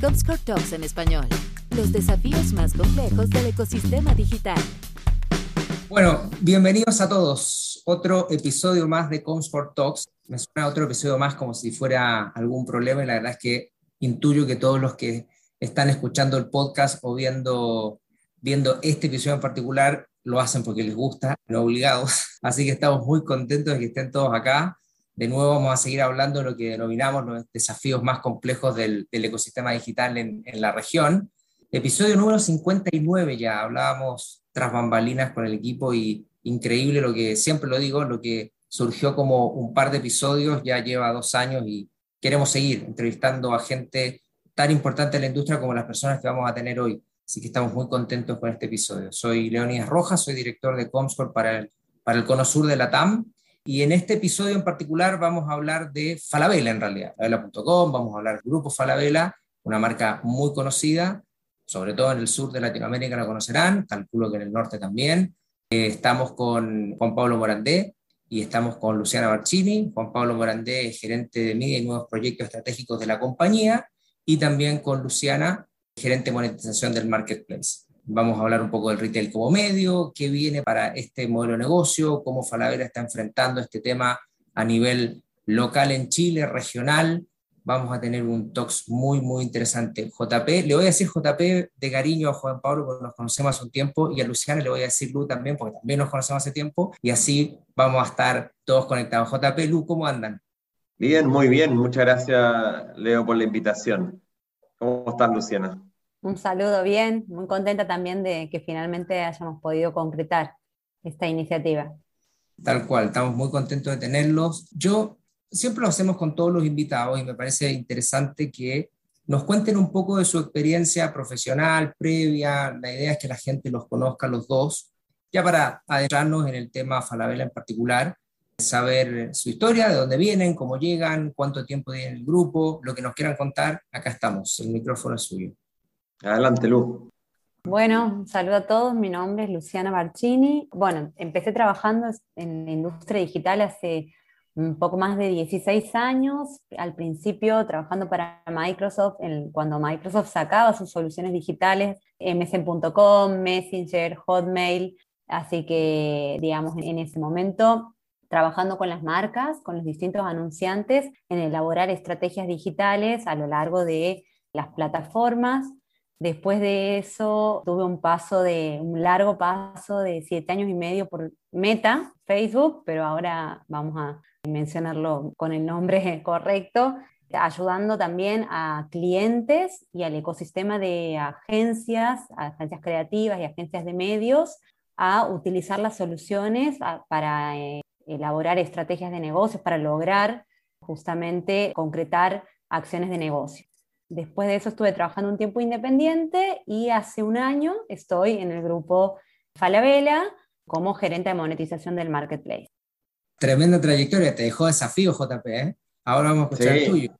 Comscore Talks en español. Los desafíos más complejos del ecosistema digital. Bueno, bienvenidos a todos. Otro episodio más de Comscore Talks. Me suena otro episodio más como si fuera algún problema y la verdad es que intuyo que todos los que están escuchando el podcast o viendo, viendo este episodio en particular lo hacen porque les gusta, no obligados. Así que estamos muy contentos de que estén todos acá. De nuevo vamos a seguir hablando de lo que denominamos los desafíos más complejos del, ecosistema digital en, la región. Episodio número 59 ya, hablábamos tras bambalinas con el equipo y increíble lo que, siempre lo digo, lo que surgió como un par de episodios, ya lleva dos años y queremos seguir entrevistando a gente tan importante en la industria como las personas que vamos a tener hoy. Así que estamos muy contentos con este episodio. Soy Leonidas Rojas, soy director de Comscore para el, para el Cono Sur de la TAM y en este episodio en particular vamos a hablar de Falabella en realidad, falabella.com, vamos a hablar del grupo Falabella, una marca muy conocida, sobre todo en el sur de Latinoamérica la conocerán, calculo que en el norte también. Eh, estamos con Juan Pablo Morandé y estamos con Luciana Barcini. Juan Pablo Morandé es gerente de media y nuevos proyectos estratégicos de la compañía y también con Luciana, gerente de monetización del marketplace. Vamos a hablar un poco del retail como medio, qué viene para este modelo de negocio, cómo Falabella está enfrentando este tema a nivel local en Chile, regional. Vamos a tener un talks muy, muy interesante. JP, le voy a decir JP de cariño a Juan Pablo porque nos conocemos hace un tiempo y a Luciana le voy a decir Lu también porque también nos conocemos hace tiempo y así vamos a estar todos conectados. JP, Lu, ¿cómo andan? Bien, muy bien. Muchas gracias, Leo, por la invitación. ¿Cómo estás, Luciana? Un saludo bien, muy contenta también de que finalmente hayamos podido concretar esta iniciativa. Tal cual, estamos muy contentos de tenerlos. Yo siempre lo hacemos con todos los invitados y me parece interesante que nos cuenten un poco de su experiencia profesional previa. La idea es que la gente los conozca los dos, ya para adentrarnos en el tema Falabella en particular, saber su historia, de dónde vienen, cómo llegan, cuánto tiempo tienen el grupo, lo que nos quieran contar. Acá estamos, el micrófono es suyo. Adelante, Lu. Bueno, saludo a todos. Mi nombre es Luciana Barcini. Bueno, empecé trabajando en la industria digital hace un poco más de 16 años. Al principio trabajando para Microsoft, cuando Microsoft sacaba sus soluciones digitales, msn.com, Messenger, Hotmail. Así que, digamos, en ese momento trabajando con las marcas, con los distintos anunciantes, en elaborar estrategias digitales a lo largo de las plataformas Después de eso tuve un paso de, un largo paso de siete años y medio por Meta, Facebook, pero ahora vamos a mencionarlo con el nombre correcto, ayudando también a clientes y al ecosistema de agencias, agencias creativas y agencias de medios a utilizar las soluciones para eh, elaborar estrategias de negocios, para lograr justamente concretar acciones de negocio. Después de eso estuve trabajando un tiempo independiente y hace un año estoy en el grupo Falabella como gerente de monetización del marketplace. Tremenda trayectoria, te dejó desafío JP, ¿eh? Ahora vamos a escuchar el tuyo.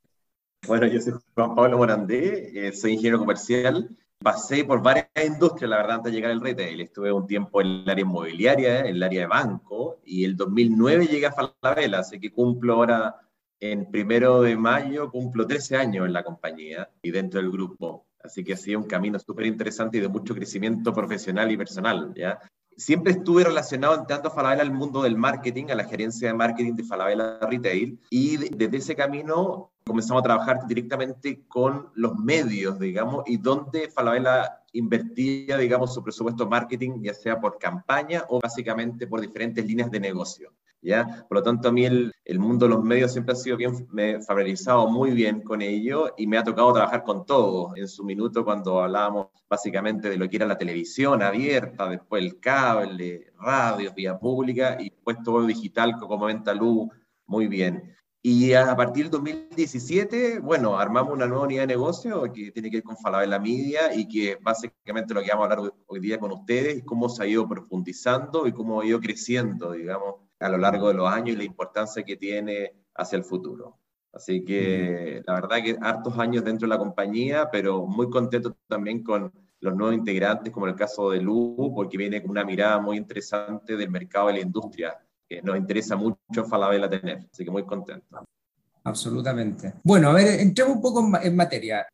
Bueno, yo soy Juan Pablo Morandé, eh, soy ingeniero comercial. Pasé por varias industrias, la verdad, antes de llegar al retail. Estuve un tiempo en el área inmobiliaria, en el área de banco, y el 2009 llegué a Falabella, así que cumplo ahora en primero de mayo cumplo 13 años en la compañía y dentro del grupo. Así que ha sido un camino súper interesante y de mucho crecimiento profesional y personal. ¿ya? Siempre estuve relacionado tanto a Falabella al mundo del marketing, a la gerencia de marketing de Falabella Retail, y desde ese camino comenzamos a trabajar directamente con los medios, digamos, y donde Falabella invertía, digamos, su presupuesto marketing, ya sea por campaña o básicamente por diferentes líneas de negocio. ¿Ya? Por lo tanto, a mí el, el mundo de los medios siempre ha sido bien, me he familiarizado muy bien con ello y me ha tocado trabajar con todo. En su minuto, cuando hablábamos básicamente de lo que era la televisión abierta, después el cable, radio, vía pública y después todo digital, como comenta Lu, muy bien. Y a partir del 2017, bueno, armamos una nueva unidad de negocio que tiene que ver con Falabella Media y que básicamente lo que vamos a hablar hoy día con ustedes es cómo se ha ido profundizando y cómo ha ido creciendo, digamos, a lo largo de los años y la importancia que tiene hacia el futuro. Así que la verdad que hartos años dentro de la compañía, pero muy contento también con los nuevos integrantes, como el caso de Lu, porque viene con una mirada muy interesante del mercado de la industria, que nos interesa mucho Falabella tener. Así que muy contento. Absolutamente. Bueno, a ver, entremos un poco en materia.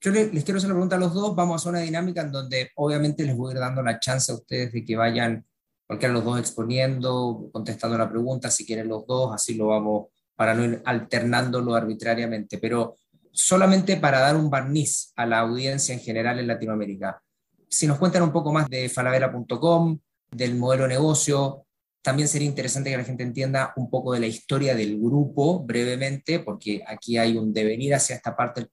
yo les, quiero hacer la pregunta a los dos, vamos a hacer una dinámica en donde obviamente les voy a ir dando la chance a ustedes de que vayan, cualquiera los dos exponiendo, contestando la pregunta, si quieren los dos, así lo vamos, para no ir alternándolo arbitrariamente, pero solamente para dar un barniz a la audiencia en general en Latinoamérica. Si nos cuentan un poco más de falabella.com, del modelo de negocio, también sería interesante que la gente entienda un poco de la historia del grupo brevemente, porque aquí hay un devenir hacia esta parte del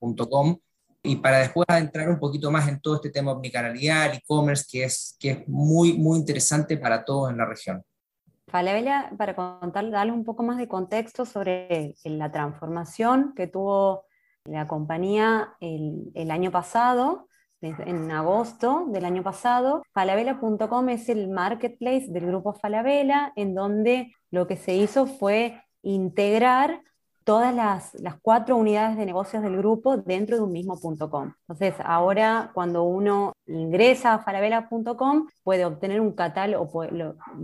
y para después entrar un poquito más en todo este tema omnicanalidad, e-commerce, que es, que es muy, muy interesante para todos en la región. Falabella, para contar, darle un poco más de contexto sobre la transformación que tuvo la compañía el, el año pasado, en agosto del año pasado. Falabella.com es el marketplace del grupo Falabella, en donde lo que se hizo fue integrar todas las, cuatro unidades de negocios del grupo dentro de un mismo .com. Entonces, ahora cuando uno ingresa a falabella.com puede obtener un catálogo,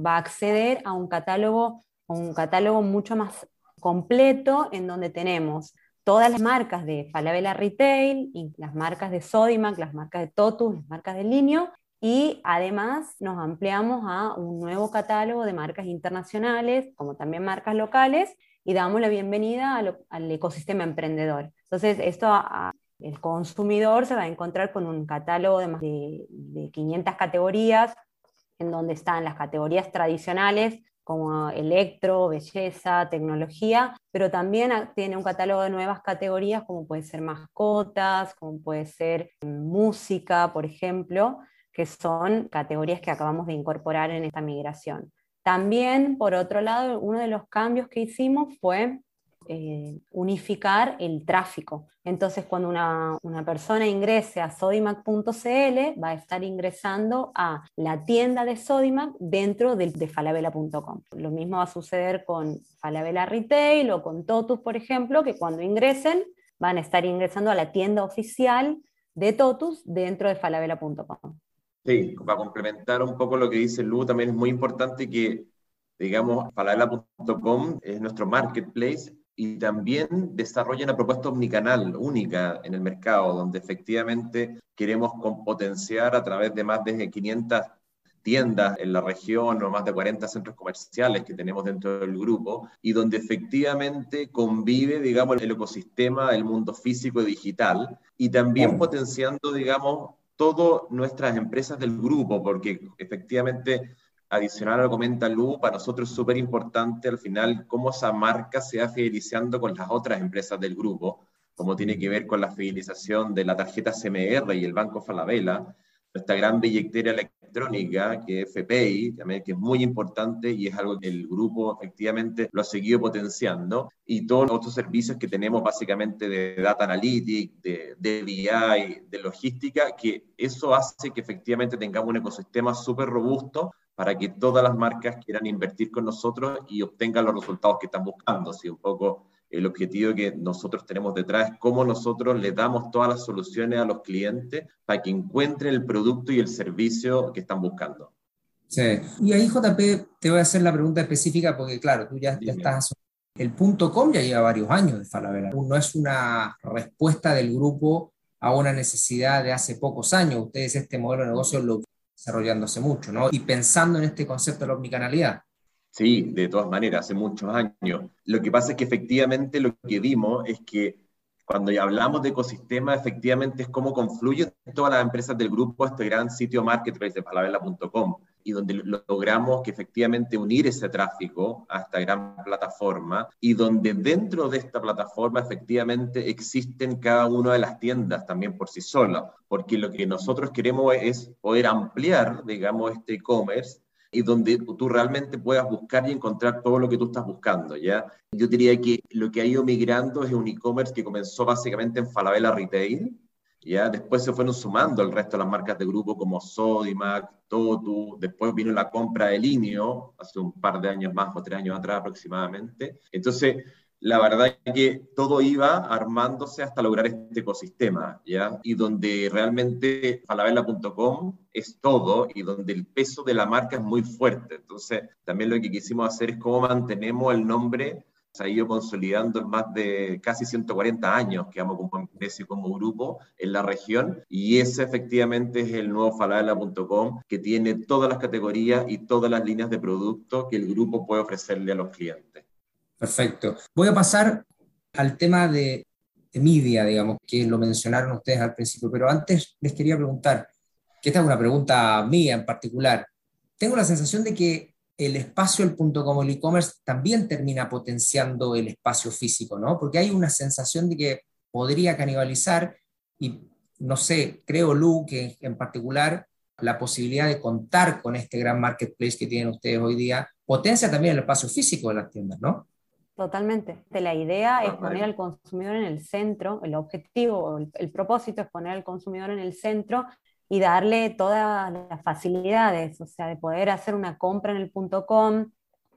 va a acceder a un catálogo, un catálogo mucho más completo en donde tenemos todas las marcas de Falabella Retail, y las marcas de Sodimac, las marcas de Totus, las marcas de Linio, y además nos ampliamos a un nuevo catálogo de marcas internacionales, como también marcas locales, y damos la bienvenida al ecosistema emprendedor. Entonces, esto el consumidor se va a encontrar con un catálogo de más de, 500 categorías, en donde están las categorías tradicionales como electro, belleza, tecnología, pero también tiene un catálogo de nuevas categorías como puede ser mascotas, como puede ser música, por ejemplo, que son categorías que acabamos de incorporar en esta migración. También, por otro lado, uno de los cambios que hicimos fue eh, unificar el tráfico. Entonces, cuando una, persona ingrese a sodimac.cl, va a estar ingresando a la tienda de Sodimac dentro de, de. Lo mismo va a suceder con Falabella Retail o con Totus, por ejemplo, que cuando ingresen van a estar ingresando a la tienda oficial de Totus dentro de falabella.com. Sí, para complementar un poco lo que dice Lu, también es muy importante que, digamos, falabella.com es nuestro marketplace y también desarrolla una propuesta omnicanal única en el mercado, donde efectivamente queremos potenciar a través de más de 500 tiendas en la región o más de 40 centros comerciales que tenemos dentro del grupo y donde efectivamente convive, digamos, el ecosistema del mundo físico y digital y también potenciando, digamos, todas nuestras empresas del grupo, porque efectivamente, adicional a lo que comenta Lu, para nosotros es súper importante al final cómo esa marca se va fidelizando con las otras empresas del grupo, como tiene que ver con la fidelización de la tarjeta CMR y el Banco Falabella, nuestra gran billetera electrónica, que es FPI, también, que es muy importante y es algo que el grupo efectivamente lo ha seguido potenciando, y todos los otros servicios que tenemos básicamente de Data Analytics, de, de BI, de logística, que eso hace que efectivamente tengamos un ecosistema súper robusto para que todas las marcas quieran invertir con nosotros y obtengan los resultados que están buscando. Así un poco el objetivo que nosotros tenemos detrás es cómo nosotros le damos todas las soluciones a los clientes para que encuentren el producto y el servicio que están buscando. Sí, y ahí JP te voy a hacer la pregunta específica porque claro, tú ya, estás... El punto .com ya lleva varios años de Falabella. No es una respuesta del grupo a una necesidad de hace pocos años. Ustedes este modelo de negocio lo desarrollando hace mucho, ¿no? Y pensando en este concepto de la omnicanalidad. Sí, de todas maneras, hace muchos años. Lo que pasa es que efectivamente lo que vimos es que cuando ya hablamos de ecosistema, efectivamente es cómo confluyen todas las empresas del grupo a este gran sitio marketplace de palabela.com y donde logramos que efectivamente unir ese tráfico a esta gran plataforma y donde dentro de esta plataforma efectivamente existen cada una de las tiendas también por sí solas, porque lo que nosotros queremos es poder ampliar, digamos, este e-commerce y donde tú realmente puedas buscar y encontrar todo lo que tú estás buscando, ¿ya? Yo diría que lo que ha ido migrando es un e-commerce que comenzó básicamente en Falabella Retail, ¿ya? Después se fueron sumando el resto de las marcas de grupo como Sodimac, Totu, después vino la compra de Linio, hace un par de años más o tres años atrás aproximadamente. Entonces, la verdad es que todo iba armándose hasta lograr este ecosistema, ¿ya? Y donde realmente falabella.com es todo y donde el peso de la marca es muy fuerte. Entonces, también lo que quisimos hacer es cómo mantenemos el nombre se ha ido consolidando en más de casi 140 años que vamos como empresa y como grupo en la región y ese efectivamente es el nuevo falabella.com que tiene todas las categorías y todas las líneas de producto que el grupo puede ofrecerle a los clientes. Perfecto. Voy a pasar al tema de, de media, digamos, que lo mencionaron ustedes al principio, pero antes les quería preguntar, que esta es una pregunta mía en particular, tengo la sensación de que el espacio, el punto como el e-commerce, también termina potenciando el espacio físico, ¿no? Porque hay una sensación de que podría canibalizar y, no sé, creo, Lu, que en particular la posibilidad de contar con este gran marketplace que tienen ustedes hoy día potencia también el espacio físico de las tiendas, ¿no? Totalmente. La idea es poner al consumidor en el centro, el objetivo, el, el propósito es poner al consumidor en el centro y darle todas las facilidades, o sea, de poder hacer una compra en el punto com,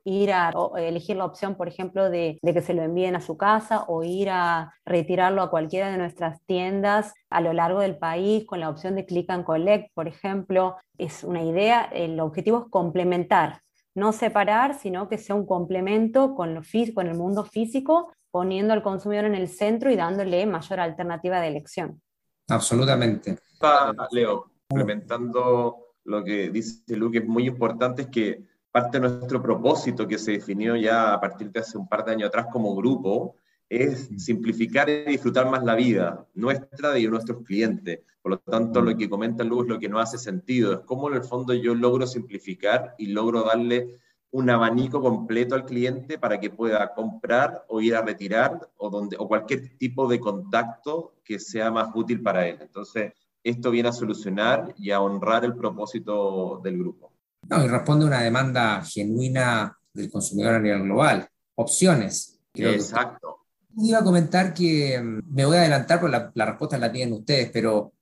ir a elegir la opción, por ejemplo, de, de, que se lo envíen a su casa o ir a retirarlo a cualquiera de nuestras tiendas a lo largo del país con la opción de click and collect, por ejemplo. Es una idea, el objetivo es complementar, no separar, sino que sea un complemento con, lo con el mundo físico, poniendo al consumidor en el centro y dándole mayor alternativa de elección. Absolutamente. Leo, complementando lo que dice Luke, es muy importante es que parte de nuestro propósito que se definió ya a partir de hace un par de años atrás como grupo es simplificar y disfrutar más la vida nuestra y de nuestros clientes. Por lo tanto, lo que comenta es lo que no hace sentido, es cómo en el fondo yo logro simplificar y logro darle un abanico completo al cliente para que pueda comprar o ir a retirar o, donde, o cualquier tipo de contacto que sea más útil para él. Entonces, esto viene a solucionar y a honrar el propósito del grupo. No, y responde a una demanda genuina del consumidor a nivel global. Opciones. Exacto. Iba a comentar que mm, me voy a adelantar porque la, la respuesta la tienen ustedes, pero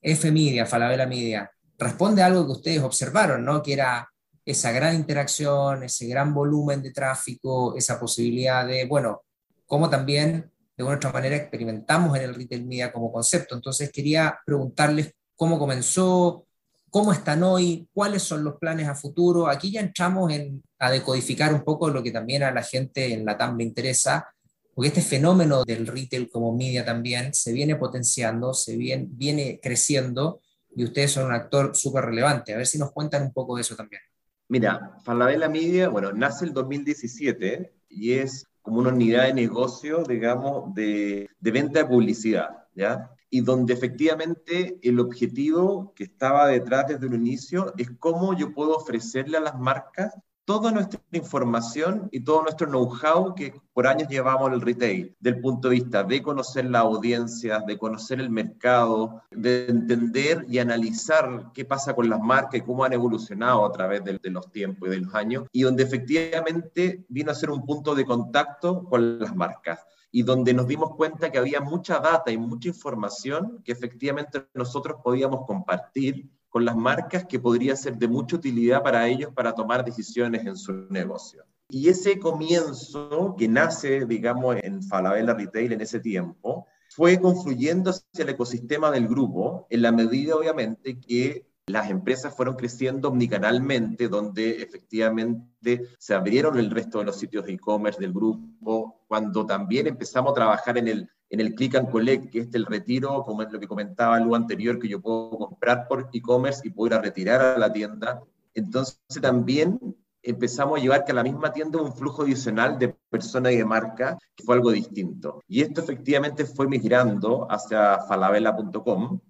F Media, Falabella Media, responde a algo que ustedes observaron, ¿no? Que era esa gran interacción, ese gran volumen de tráfico, esa posibilidad de, bueno, cómo también de una otra manera experimentamos en el retail media como concepto. Entonces quería preguntarles cómo comenzó, cómo están hoy, cuáles son los planes a futuro. Aquí ya entramos en, a decodificar un poco lo que también a la gente en la TAM le interesa, porque este fenómeno del retail como media también se viene potenciando, se viene, creciendo y ustedes son un actor súper relevante. A ver si nos cuentan un poco de eso también. Mira, Falabella Media, bueno, nace el 2017 y es como una unidad de negocio, digamos, de, de venta de publicidad, ¿ya? Y donde efectivamente el objetivo que estaba detrás desde un inicio es cómo yo puedo ofrecerle a las marcas toda nuestra información y todo nuestro know-how que por años llevamos en el retail, del punto de vista de conocer la audiencia, de conocer el mercado, de entender y analizar qué pasa con las marcas y cómo han evolucionado a través de, de los tiempos y de los años, y donde efectivamente vino a ser un punto de contacto con las marcas y donde nos dimos cuenta que había mucha data y mucha información que efectivamente nosotros podíamos compartir con las marcas que podría ser de mucha utilidad para ellos para tomar decisiones en su negocio. Y ese comienzo que nace, digamos, en Falabella Retail en ese tiempo, fue confluyendo hacia el ecosistema del grupo, en la medida, obviamente, que las empresas fueron creciendo omnicanalmente, donde efectivamente se abrieron el resto de los sitios de e-commerce del grupo, cuando también empezamos a trabajar en el en el click and collect, que es el retiro, como es lo que comentaba lo anterior, que yo puedo comprar por e-commerce y puedo ir a retirar a la tienda. Entonces también empezamos a llevar que a la misma tienda un flujo adicional de personas y de marca, que fue algo distinto. Y esto efectivamente fue migrando hacia falabella.com,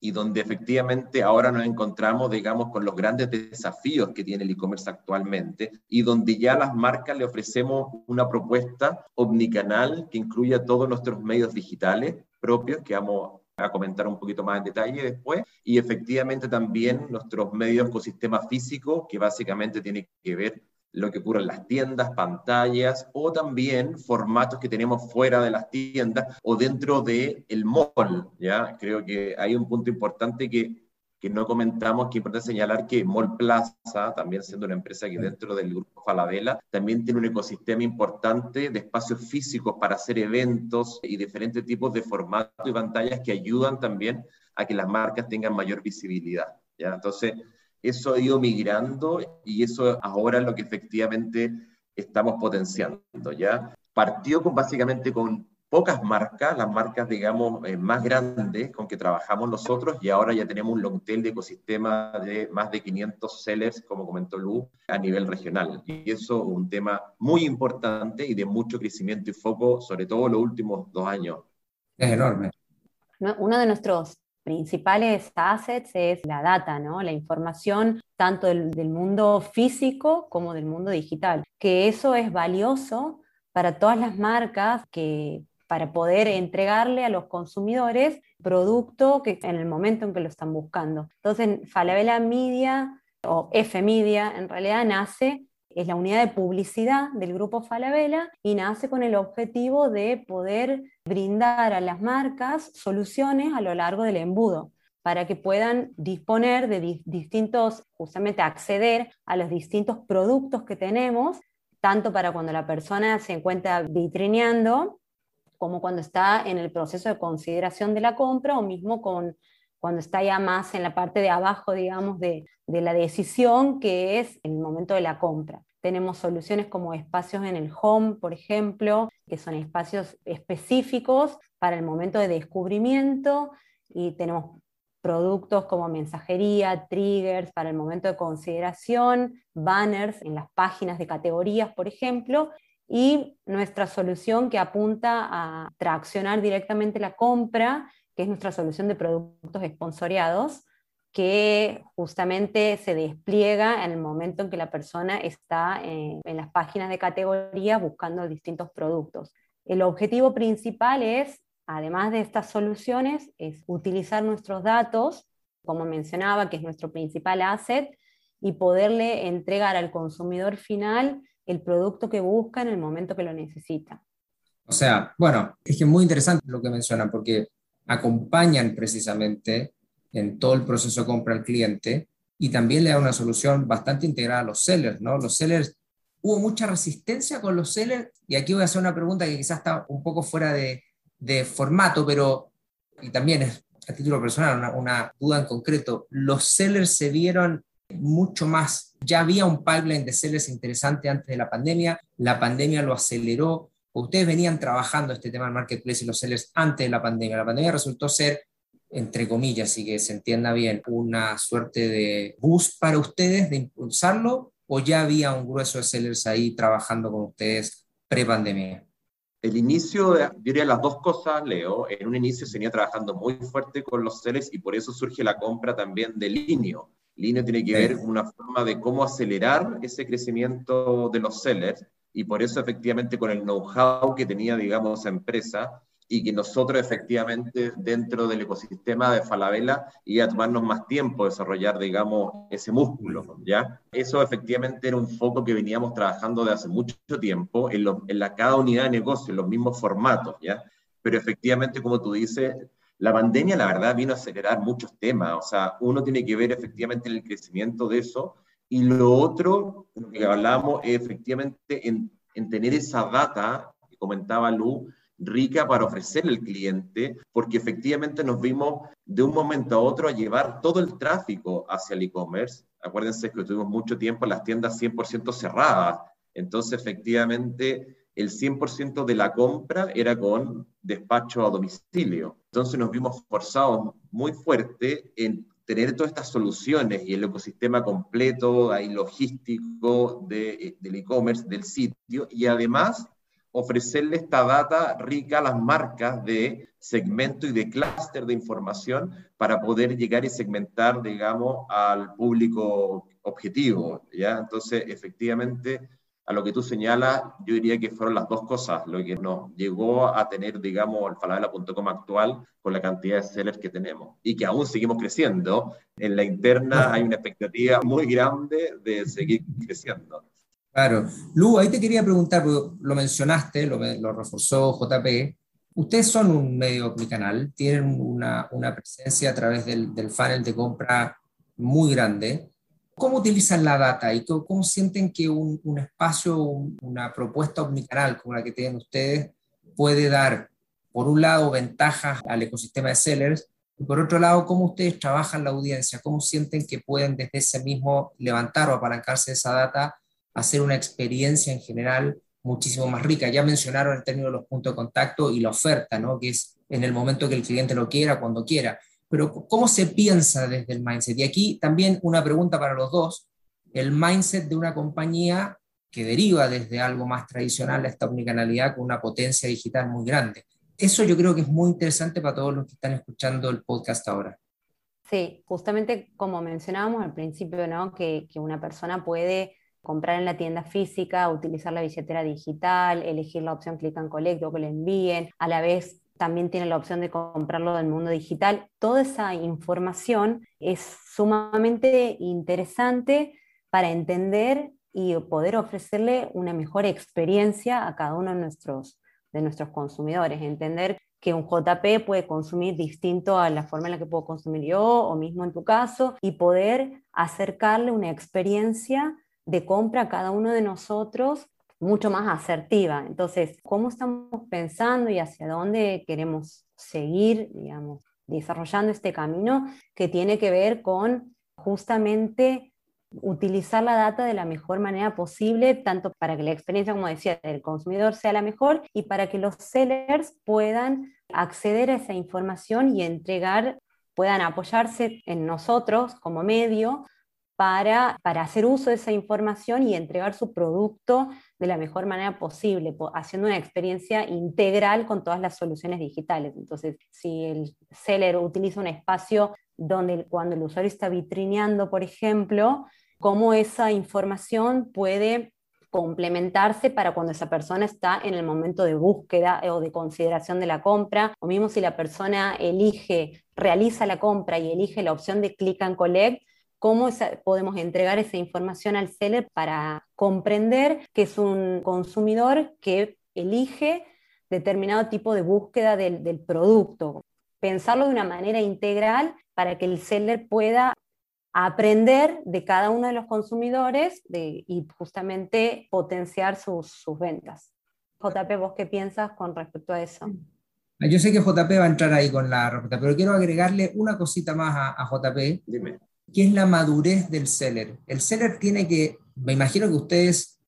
y donde efectivamente ahora nos encontramos, digamos, con los grandes desafíos que tiene el e-commerce actualmente y donde ya las marcas le ofrecemos una propuesta omnicanal que incluya todos nuestros medios digitales propios, que vamos a comentar un poquito más en detalle después, y efectivamente también nuestros medios ecosistema físico, que básicamente tiene que ver lo que ocurre en las tiendas, pantallas o también formatos que tenemos fuera de las tiendas o dentro del el mall, ¿ya? Creo que hay un punto importante que, que no comentamos, que es importante señalar que Mall Plaza, también siendo una empresa que dentro del grupo Falabella, también tiene un ecosistema importante de espacios físicos para hacer eventos y diferentes tipos de formatos y pantallas que ayudan también a que las marcas tengan mayor visibilidad, ¿ya? Entonces, eso ha ido migrando y eso ahora es lo que efectivamente estamos potenciando, ¿ya? partió con, básicamente con pocas marcas, las marcas, digamos, eh, más grandes con que trabajamos nosotros y ahora ya tenemos un long tail de ecosistema de más de 500 sellers, como comentó Lu, a nivel regional. Y eso es un tema muy importante y de mucho crecimiento y foco, sobre todo los últimos dos años. Es enorme. Uno de nuestros principales assets es la data, ¿no? la información tanto del, del mundo físico como del mundo digital, que eso es valioso para todas las marcas que para poder entregarle a los consumidores producto que en el momento en que lo están buscando. Entonces, Falabella Media o F Media en realidad nace es la unidad de publicidad del grupo Falabella y nace con el objetivo de poder brindar a las marcas soluciones a lo largo del embudo para que puedan disponer de distintos, justamente acceder a los distintos productos que tenemos, tanto para cuando la persona se encuentra vitrineando como cuando está en el proceso de consideración de la compra o mismo con, cuando está ya más en la parte de abajo, digamos, de, de la decisión, que es el momento de la compra. Tenemos soluciones como espacios en el home, por ejemplo, que son espacios específicos para el momento de descubrimiento y tenemos productos como mensajería, triggers para el momento de consideración, banners en las páginas de categorías, por ejemplo, y nuestra solución que apunta a traccionar directamente la compra, que es nuestra solución de productos esponsoriados, que justamente se despliega en el momento en que la persona está en, en las páginas de categoría buscando distintos productos. El objetivo principal es, además de estas soluciones, es utilizar nuestros datos, como mencionaba, que es nuestro principal asset, y poderle entregar al consumidor final el producto que busca en el momento que lo necesita. O sea, bueno, es que muy interesante lo que mencionan porque acompañan precisamente en todo el proceso de compra al cliente y también le da una solución bastante integrada a los sellers, ¿no? Los sellers, hubo mucha resistencia con los sellers y aquí voy a hacer una pregunta que quizás está un poco fuera de, de formato, pero y también es a título personal una, una duda en concreto, ¿los sellers se vieron mucho más. Ya había un pipeline de sellers interesante antes de la pandemia, la pandemia lo aceleró. Ustedes venían trabajando este tema del marketplace y los sellers antes de la pandemia. La pandemia resultó ser, entre comillas, y que se entienda bien, una suerte de boost para ustedes de impulsarlo, o ya había un grueso de sellers ahí trabajando con ustedes pre-pandemia. El inicio, yo diría las dos cosas, Leo. En un inicio se venía trabajando muy fuerte con los sellers y por eso surge la compra también de Linio Línea tiene que ver con una forma de cómo acelerar ese crecimiento de los sellers y por eso efectivamente con el know-how que tenía, digamos, esa empresa y que nosotros efectivamente dentro del ecosistema de Falabella iba a tomarnos más tiempo desarrollar, digamos, ese músculo, ¿ya? Eso efectivamente era un foco que veníamos trabajando de hace mucho tiempo en, en la, cada unidad de negocio, en los mismos formatos, ¿ya? Pero efectivamente, como tú dices, la pandemia, la verdad, vino a acelerar muchos temas. O sea, uno tiene que ver efectivamente en el crecimiento de eso. Y lo otro, lo que hablamos, es efectivamente en, tener esa data, que comentaba Lu, rica para ofrecerle al cliente, porque efectivamente nos vimos de un momento a otro a llevar todo el tráfico hacia el e-commerce. Acuérdense que tuvimos mucho tiempo las tiendas 100% cerradas. Entonces, efectivamente, el 100% de la compra era con despacho a domicilio. Entonces nos vimos forzados muy fuerte en tener todas estas soluciones y el ecosistema completo ahí logístico de, del e-commerce, del sitio, y además ofrecerle esta data rica a las marcas de segmento y de clúster de información para poder llegar y segmentar, digamos, al público objetivo. ¿ya? Entonces, efectivamente, a lo que tú señalas, yo diría que fueron las dos cosas, lo que nos llegó a tener, digamos, el falabella.com actual con la cantidad de sellers que tenemos y que aún seguimos creciendo. En la interna hay una expectativa muy grande de seguir creciendo. Claro. Lu, ahí te quería preguntar, lo mencionaste, lo, lo reforzó JP. Ustedes son un medio omnicanal, tienen una, una presencia a través del, del funnel de compra muy grande. ¿Cómo utilizan la data y cómo, sienten que un, un, espacio, una propuesta omnicanal como la que tienen ustedes puede dar, por un lado, ventajas al ecosistema de sellers y por otro lado, cómo ustedes trabajan la audiencia? ¿Cómo sienten que pueden desde ese mismo levantar o apalancarse esa data, hacer una experiencia en general muchísimo más rica. Ya mencionaron el término de los puntos de contacto y la oferta, ¿no? que es en el momento que el cliente lo quiera, cuando quiera. Pero ¿cómo se piensa desde el mindset? Y aquí también una pregunta para los dos. El mindset de una compañía que deriva desde algo más tradicional a esta omnicanalidad con una potencia digital muy grande. Eso yo creo que es muy interesante para todos los que están escuchando el podcast ahora. Sí, justamente como mencionábamos al principio, ¿no? que, que una persona puede comprar en la tienda física, utilizar la billetera digital, elegir la opción click and collect o que le envíen, a la vez también tiene la opción de comprarlo del mundo digital. Toda esa información es sumamente interesante para entender y poder ofrecerle una mejor experiencia a cada uno de nuestros, de nuestros consumidores. Entender que un JP puede consumir distinto a la forma en la que puedo consumir yo o mismo en tu caso y poder acercarle una experiencia de compra cada uno de nosotros mucho más asertiva. Entonces, ¿cómo estamos pensando y hacia dónde queremos seguir, digamos, desarrollando este camino que tiene que ver con justamente utilizar la data de la mejor manera posible, tanto para que la experiencia, como decía, del consumidor sea la mejor y para que los sellers puedan acceder a esa información y entregar, puedan apoyarse en nosotros como medio para, para hacer uso de esa información y entregar su producto de la mejor manera posible, haciendo una experiencia integral con todas las soluciones digitales. Entonces, si el seller utiliza un espacio donde cuando el usuario está vitrineando, por ejemplo, cómo esa información puede complementarse para cuando esa persona está en el momento de búsqueda o de consideración de la compra, o mismo si la persona elige, realiza la compra y elige la opción de click and collect, cómo podemos entregar esa información al seller para comprender que es un consumidor que elige determinado tipo de búsqueda del, del producto. Pensarlo de una manera integral para que el seller pueda aprender de cada uno de los consumidores y justamente potenciar sus, sus, ventas. JP, ¿vos qué piensas con respecto a eso? Yo sé que JP va a entrar ahí con la respuesta, pero quiero agregarle una cosita más a, a JP. Dime ¿Qué es la madurez del seller? El seller tiene que, me imagino que ustedes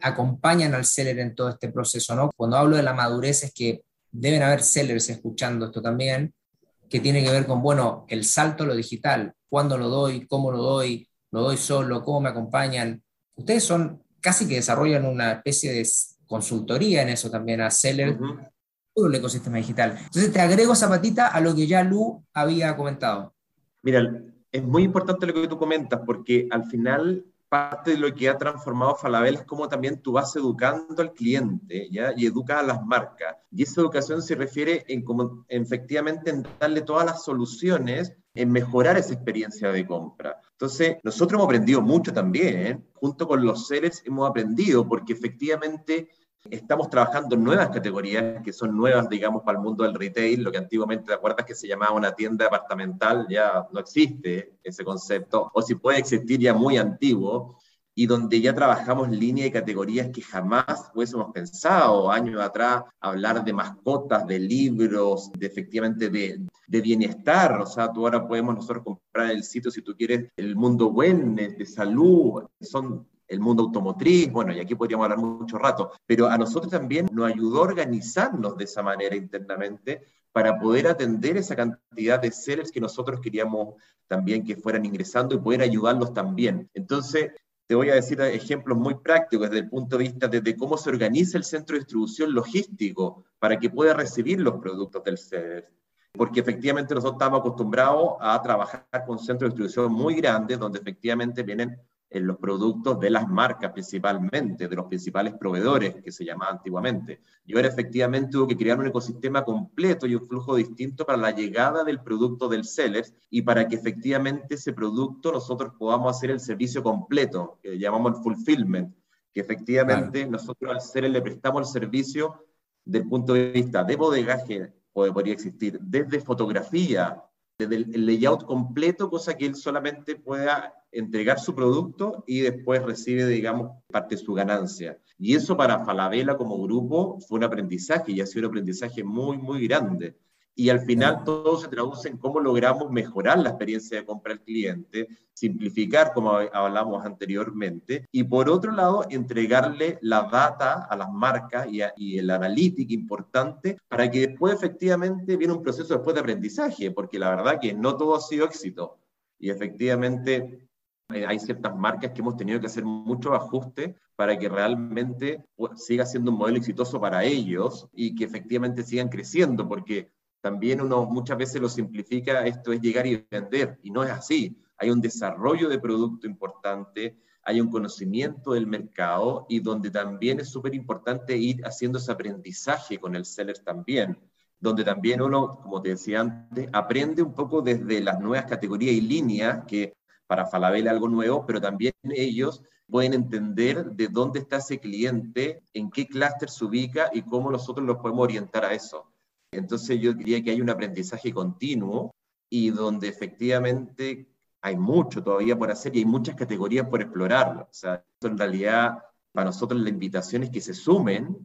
acompañan al seller en todo este proceso, ¿no? Cuando hablo de la madurez es que deben haber sellers escuchando esto también, que tiene que ver con, bueno, el salto a lo digital, cuándo lo doy, cómo lo doy, lo doy solo, cómo me acompañan. Ustedes son casi que desarrollan una especie de consultoría en eso también a sellers, todo el ecosistema digital. Entonces te agrego esa patita a lo que ya Lu había comentado. Mira, es muy importante lo que tú comentas, porque al final parte de lo que ha transformado Falabella es cómo también tú vas educando al cliente y educas a las marcas. Y esa educación se refiere en cómo efectivamente en darle todas las soluciones en mejorar esa experiencia de compra. Entonces, nosotros hemos aprendido mucho también, ¿eh? junto con los seres hemos aprendido, porque efectivamente Estamos trabajando nuevas categorías que son nuevas, digamos, para el mundo del retail. Lo que antiguamente, ¿te acuerdas que se llamaba una tienda departamental? Ya no existe ese concepto, o si puede existir ya muy antiguo, y donde ya trabajamos líneas y categorías que jamás hubiésemos pensado años atrás, hablar de mascotas, de libros, de efectivamente de, de bienestar. O sea, tú ahora podemos nosotros comprar el sitio, si tú quieres, el mundo wellness, de salud. Son el mundo automotriz, bueno, y aquí podríamos hablar mucho rato, pero a nosotros también nos ayudó a organizarnos de esa manera internamente para poder atender esa cantidad de sellers que nosotros queríamos también que fueran ingresando y poder ayudarlos también. Entonces, te voy a decir ejemplos muy prácticos desde el punto de vista de, cómo se organiza el centro de distribución logístico para que pueda recibir los productos del seller porque efectivamente nosotros estamos acostumbrados a trabajar con centros de distribución muy grandes, donde efectivamente vienen en los productos de las marcas principalmente, de los principales proveedores que se llamaba antiguamente. Y ahora efectivamente hubo que crear un ecosistema completo y un flujo distinto para la llegada del producto del seller y para que efectivamente ese producto nosotros podamos hacer el servicio completo, que llamamos el fulfillment, que efectivamente nosotros al seller le prestamos el servicio del punto de vista de bodegaje, podría existir desde fotografía, desde el layout completo, cosa que él solamente pueda entregar su producto y después recibe, digamos, parte de su ganancia. Y eso para Falabella como grupo fue un aprendizaje y ha sido un aprendizaje muy, muy grande. Y al final todo se traduce en cómo logramos mejorar la experiencia de compra del cliente, simplificar, como hablamos anteriormente, y por otro lado, entregarle la data a las marcas y, y el analítico importante para que después efectivamente viene un proceso después de aprendizaje, porque la verdad que no todo ha sido éxito. Y efectivamente eh, hay ciertas marcas que hemos tenido que hacer muchos ajustes para que realmente pues, siga siendo un modelo exitoso para ellos y que efectivamente sigan creciendo, porque también uno muchas veces lo simplifica, esto es llegar y vender, y no es así. Hay un desarrollo de producto importante, hay un conocimiento del mercado y donde también es súper importante ir haciendo ese aprendizaje con el seller también, donde también uno, como te decía antes, aprende un poco desde las nuevas categorías y líneas, que para Falabella algo nuevo, pero también ellos pueden entender de dónde está ese cliente, en qué clúster se ubica y cómo nosotros los podemos orientar a eso. Entonces yo diría que hay un aprendizaje continuo y donde efectivamente hay mucho todavía por hacer y hay muchas categorías por explorar. O sea, en realidad para nosotros la invitación es que se sumen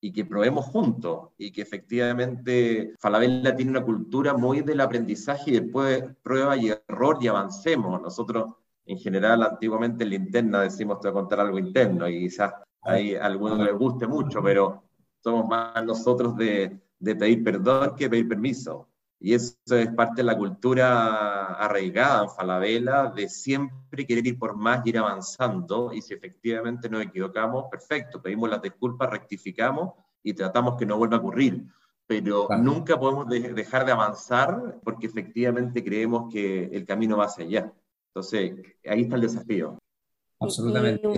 y que probemos juntos y que efectivamente Falabella tiene una cultura muy del aprendizaje y después prueba y error y avancemos. Nosotros en general antiguamente en la interna decimos te voy a contar algo interno y quizás a algunos les guste mucho, pero somos más nosotros de, de pedir perdón que pedir permiso. Y eso es parte de la cultura arraigada en Falabella, de siempre querer ir por más y ir avanzando. Y si efectivamente nos equivocamos, perfecto, pedimos las disculpas, rectificamos y tratamos que no vuelva a ocurrir. Pero nunca podemos dejar de avanzar porque efectivamente creemos que el camino va hacia allá. Entonces, ahí está el desafío. Absolutamente.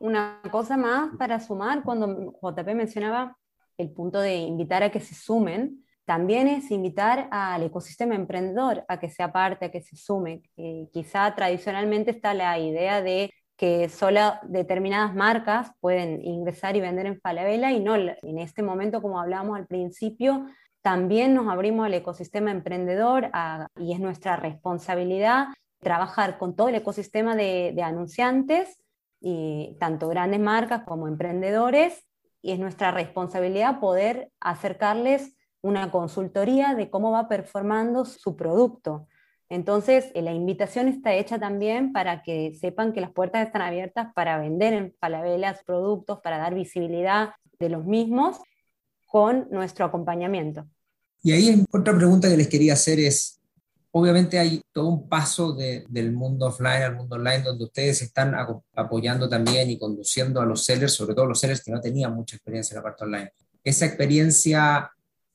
una cosa más para sumar, cuando JP mencionaba el punto de invitar a que se sumen, también es invitar al ecosistema emprendedor a que sea parte, a que se sume. quizá tradicionalmente está la idea de que solo determinadas marcas pueden ingresar y vender en Falabella y no, en este momento, como hablábamos al principio, también nos abrimos al ecosistema emprendedor y es nuestra responsabilidad trabajar con todo el ecosistema de, de anunciantes, y tanto grandes marcas como emprendedores, y es nuestra responsabilidad poder acercarles una consultoría de cómo va performando su producto. Entonces, eh, la invitación está hecha también para que sepan que las puertas están abiertas para vender en Falabella productos, para dar visibilidad de los mismos con nuestro acompañamiento. Y ahí otra pregunta que les quería hacer es, Obviamente hay todo un paso del mundo offline al mundo online donde ustedes están apoyando también y conduciendo a los sellers, sobre todo los sellers que no tenían mucha experiencia en la parte online. Esa experiencia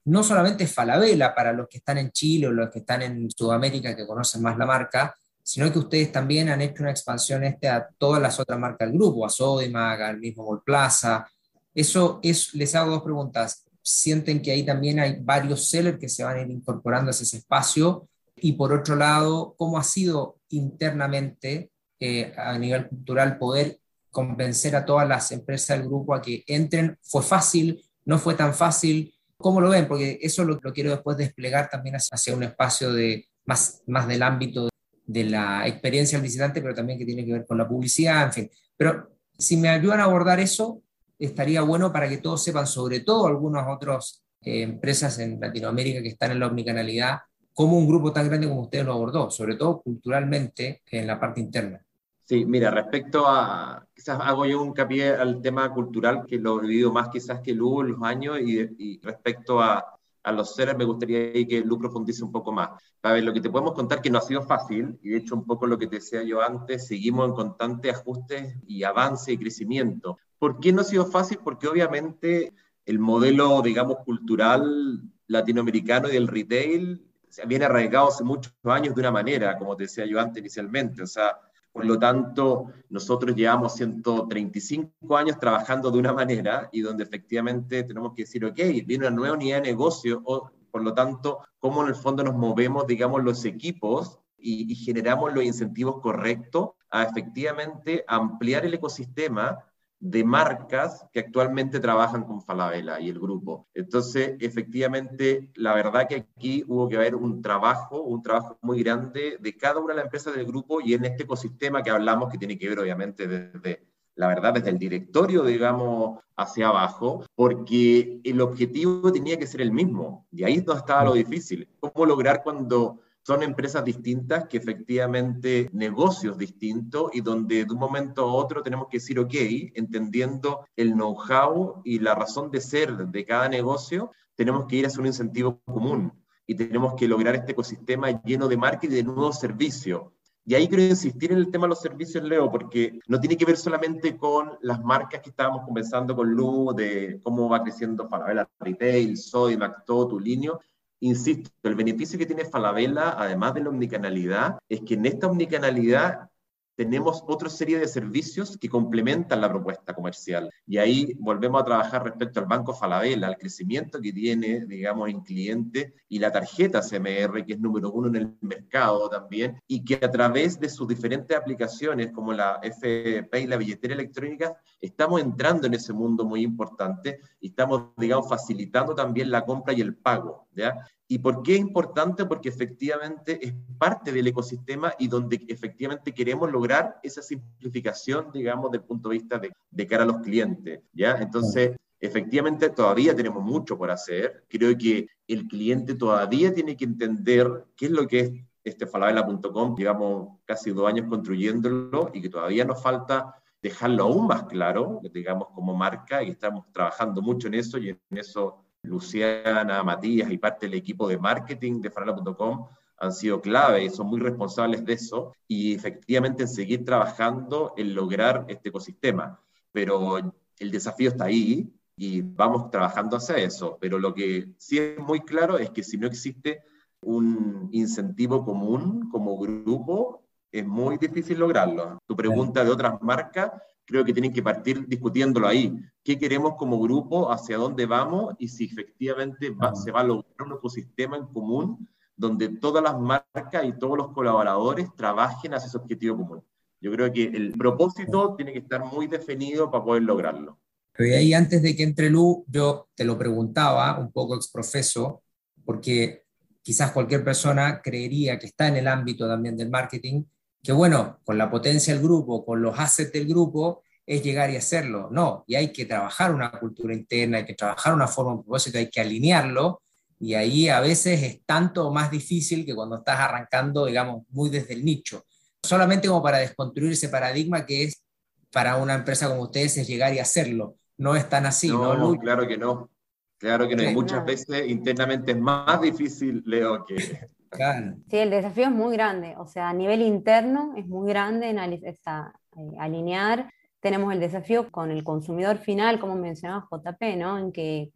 no solamente es Falabella para los que están en Chile o los que están en Sudamérica que conocen más la marca, sino que ustedes también han hecho una expansión este a todas las otras marcas del grupo, a Sodimac, al mismo Mall Plaza. Eso es, les hago dos preguntas. ¿Sienten que ahí también hay varios sellers que se van a ir incorporando a ese espacio? Y por otro lado, cómo ha sido internamente eh, a nivel cultural poder convencer a todas las empresas del grupo a que entren. ¿Fue fácil? ¿No fue tan fácil? ¿Cómo lo ven? Porque eso lo, quiero después desplegar también hacia un espacio de, más, más del ámbito de la experiencia del visitante, pero también que tiene que ver con la publicidad, en fin. Pero si me ayudan a abordar eso, estaría bueno para que todos sepan, sobre todo algunas otras eh, empresas en Latinoamérica que están en la omnicanalidad, cómo un grupo tan grande como ustedes lo abordó, sobre todo culturalmente en la parte interna. Sí, mira, respecto a, quizás hago yo un hincapié al tema cultural, que lo he vivido más quizás que Lu en los años, y, respecto a, a, los seres me gustaría que Lu profundice un poco más. A ver, lo que te podemos contar que no ha sido fácil, y de hecho un poco lo que te decía yo antes, seguimos en constante ajustes y avance y crecimiento. ¿Por qué no ha sido fácil? Porque obviamente el modelo, digamos, cultural latinoamericano y del retail viene arraigado hace muchos años de una manera, como te decía yo antes inicialmente. O sea, por lo tanto, nosotros llevamos 135 años trabajando de una manera y donde efectivamente tenemos que decir, ok, viene una nueva unidad de negocio, o, por lo tanto, cómo en el fondo nos movemos, digamos, los equipos y, y generamos los incentivos correctos a efectivamente ampliar el ecosistema de marcas que actualmente trabajan con Falabella y el grupo. Entonces, efectivamente, la verdad que aquí hubo que haber un trabajo, un trabajo muy grande de cada una de las empresas del grupo y en este ecosistema que hablamos, que tiene que ver obviamente desde la verdad, desde el directorio, digamos, hacia abajo, porque el objetivo tenía que ser el mismo. Y ahí no estaba lo difícil. ¿Cómo lograr cuando son empresas distintas que efectivamente negocios distintos y donde de un momento a otro tenemos que decir, ok, entendiendo el know-how y la razón de ser de cada negocio, tenemos que ir hacia un incentivo común y tenemos que lograr este ecosistema lleno de marketing y de nuevos servicios. Y ahí quiero insistir en el tema de los servicios, Leo, porque no tiene que ver solamente con las marcas que estábamos conversando con Lu, de cómo va creciendo Falabella Retail, Soy, Macto, Tulinio. Insisto, el beneficio que tiene Falabella, además de la omnicanalidad, es que en esta omnicanalidad tenemos otra serie de servicios que complementan la propuesta comercial. Y ahí volvemos a trabajar respecto al Banco Falabella, al crecimiento que tiene, digamos, en cliente y la tarjeta CMR, que es número uno en el mercado también, y que a través de sus diferentes aplicaciones, como la FP y la billetera electrónica, estamos entrando en ese mundo muy importante y estamos, digamos, facilitando también la compra y el pago. ¿ya? ¿Y por qué es importante? Porque efectivamente es parte del ecosistema y donde efectivamente queremos lograr esa simplificación, digamos, del punto de vista de, cara a los clientes, ¿ya? Entonces, efectivamente todavía tenemos mucho por hacer. Creo que el cliente todavía tiene que entender qué es lo que es este falabella.com. Llevamos casi dos años construyéndolo y que todavía nos falta dejarlo aún más claro, digamos, como marca, y estamos trabajando mucho en eso y en eso Luciana, Matías y parte del equipo de marketing de Farala.com han sido clave y son muy responsables de eso y efectivamente en seguir trabajando en lograr este ecosistema. Pero el desafío está ahí y vamos trabajando hacia eso. Pero lo que sí es muy claro es que si no existe un incentivo común como grupo, es muy difícil lograrlo. Tu pregunta de otras marcas, creo que tienen que partir discutiéndolo ahí. ¿Qué queremos como grupo? ¿Hacia dónde vamos? Y si efectivamente se va a lograr un ecosistema en común donde todas las marcas y todos los colaboradores trabajen hacia ese objetivo común. Yo creo que el propósito tiene que estar muy definido para poder lograrlo. Pero ahí antes de que entre Lu, yo te lo preguntaba un poco exprofeso, porque quizás cualquier persona creería que está en el ámbito también del marketing, que bueno, con la potencia del grupo, con los assets del grupo, es llegar y hacerlo. No, y hay que trabajar una cultura interna, hay que trabajar una forma, de propósito, hay que alinearlo, y ahí a veces es tanto más difícil que cuando estás arrancando, digamos, muy desde el nicho. Solamente como para desconstruir ese paradigma que es para una empresa como ustedes es llegar y hacerlo. No es tan así, ¿no? ¿no? Claro que no. Claro que no. muchas veces internamente es más difícil, Leo, que, Sí, el desafío es muy grande, o sea, a nivel interno es muy grande en eh, alinear. Tenemos el desafío con el consumidor final, como mencionaba JP, ¿no? En que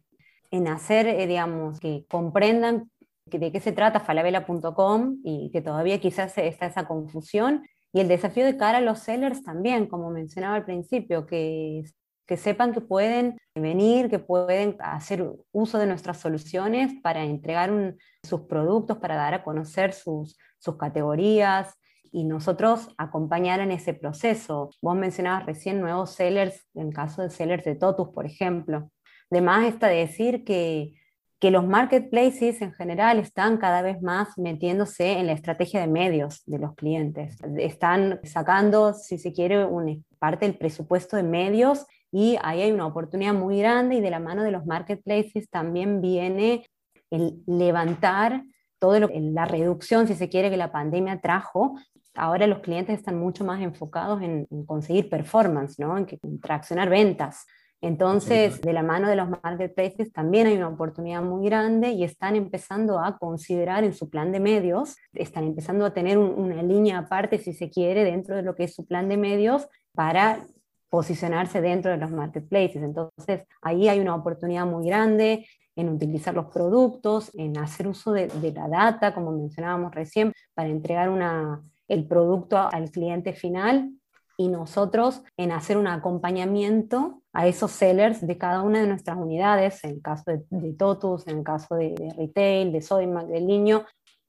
en hacer, eh, digamos, que comprendan de qué se trata falabella.com y que todavía quizás está esa confusión. Y el desafío de cara a los sellers también, como mencionaba al principio, que que sepan que pueden venir, que pueden hacer uso de nuestras soluciones para entregar sus productos, para dar a conocer sus, sus categorías y nosotros acompañar en ese proceso. Vos mencionabas recién nuevos sellers, en caso de sellers de Totus, por ejemplo. Además está decir que, que los marketplaces en general están cada vez más metiéndose en la estrategia de medios de los clientes. Están sacando, si se quiere, una parte del presupuesto de medios y ahí hay una oportunidad muy grande y de la mano de los marketplaces también viene el levantar toda la reducción, si se quiere, que la pandemia trajo. Ahora los clientes están mucho más enfocados en, conseguir performance, ¿no? en, que, traccionar ventas. Entonces, de la mano de los marketplaces también hay una oportunidad muy grande y están empezando a considerar en su plan de medios, están empezando a tener una línea aparte, si se quiere, dentro de lo que es su plan de medios para posicionarse dentro de los marketplaces. Entonces, ahí hay una oportunidad muy grande en utilizar los productos, en hacer uso de, la data, como mencionábamos recién, para entregar una, el producto al cliente final y nosotros en hacer un acompañamiento a esos sellers de cada una de nuestras unidades, en el caso de, Totus, en el caso de, retail, de Sodimac, de Niño,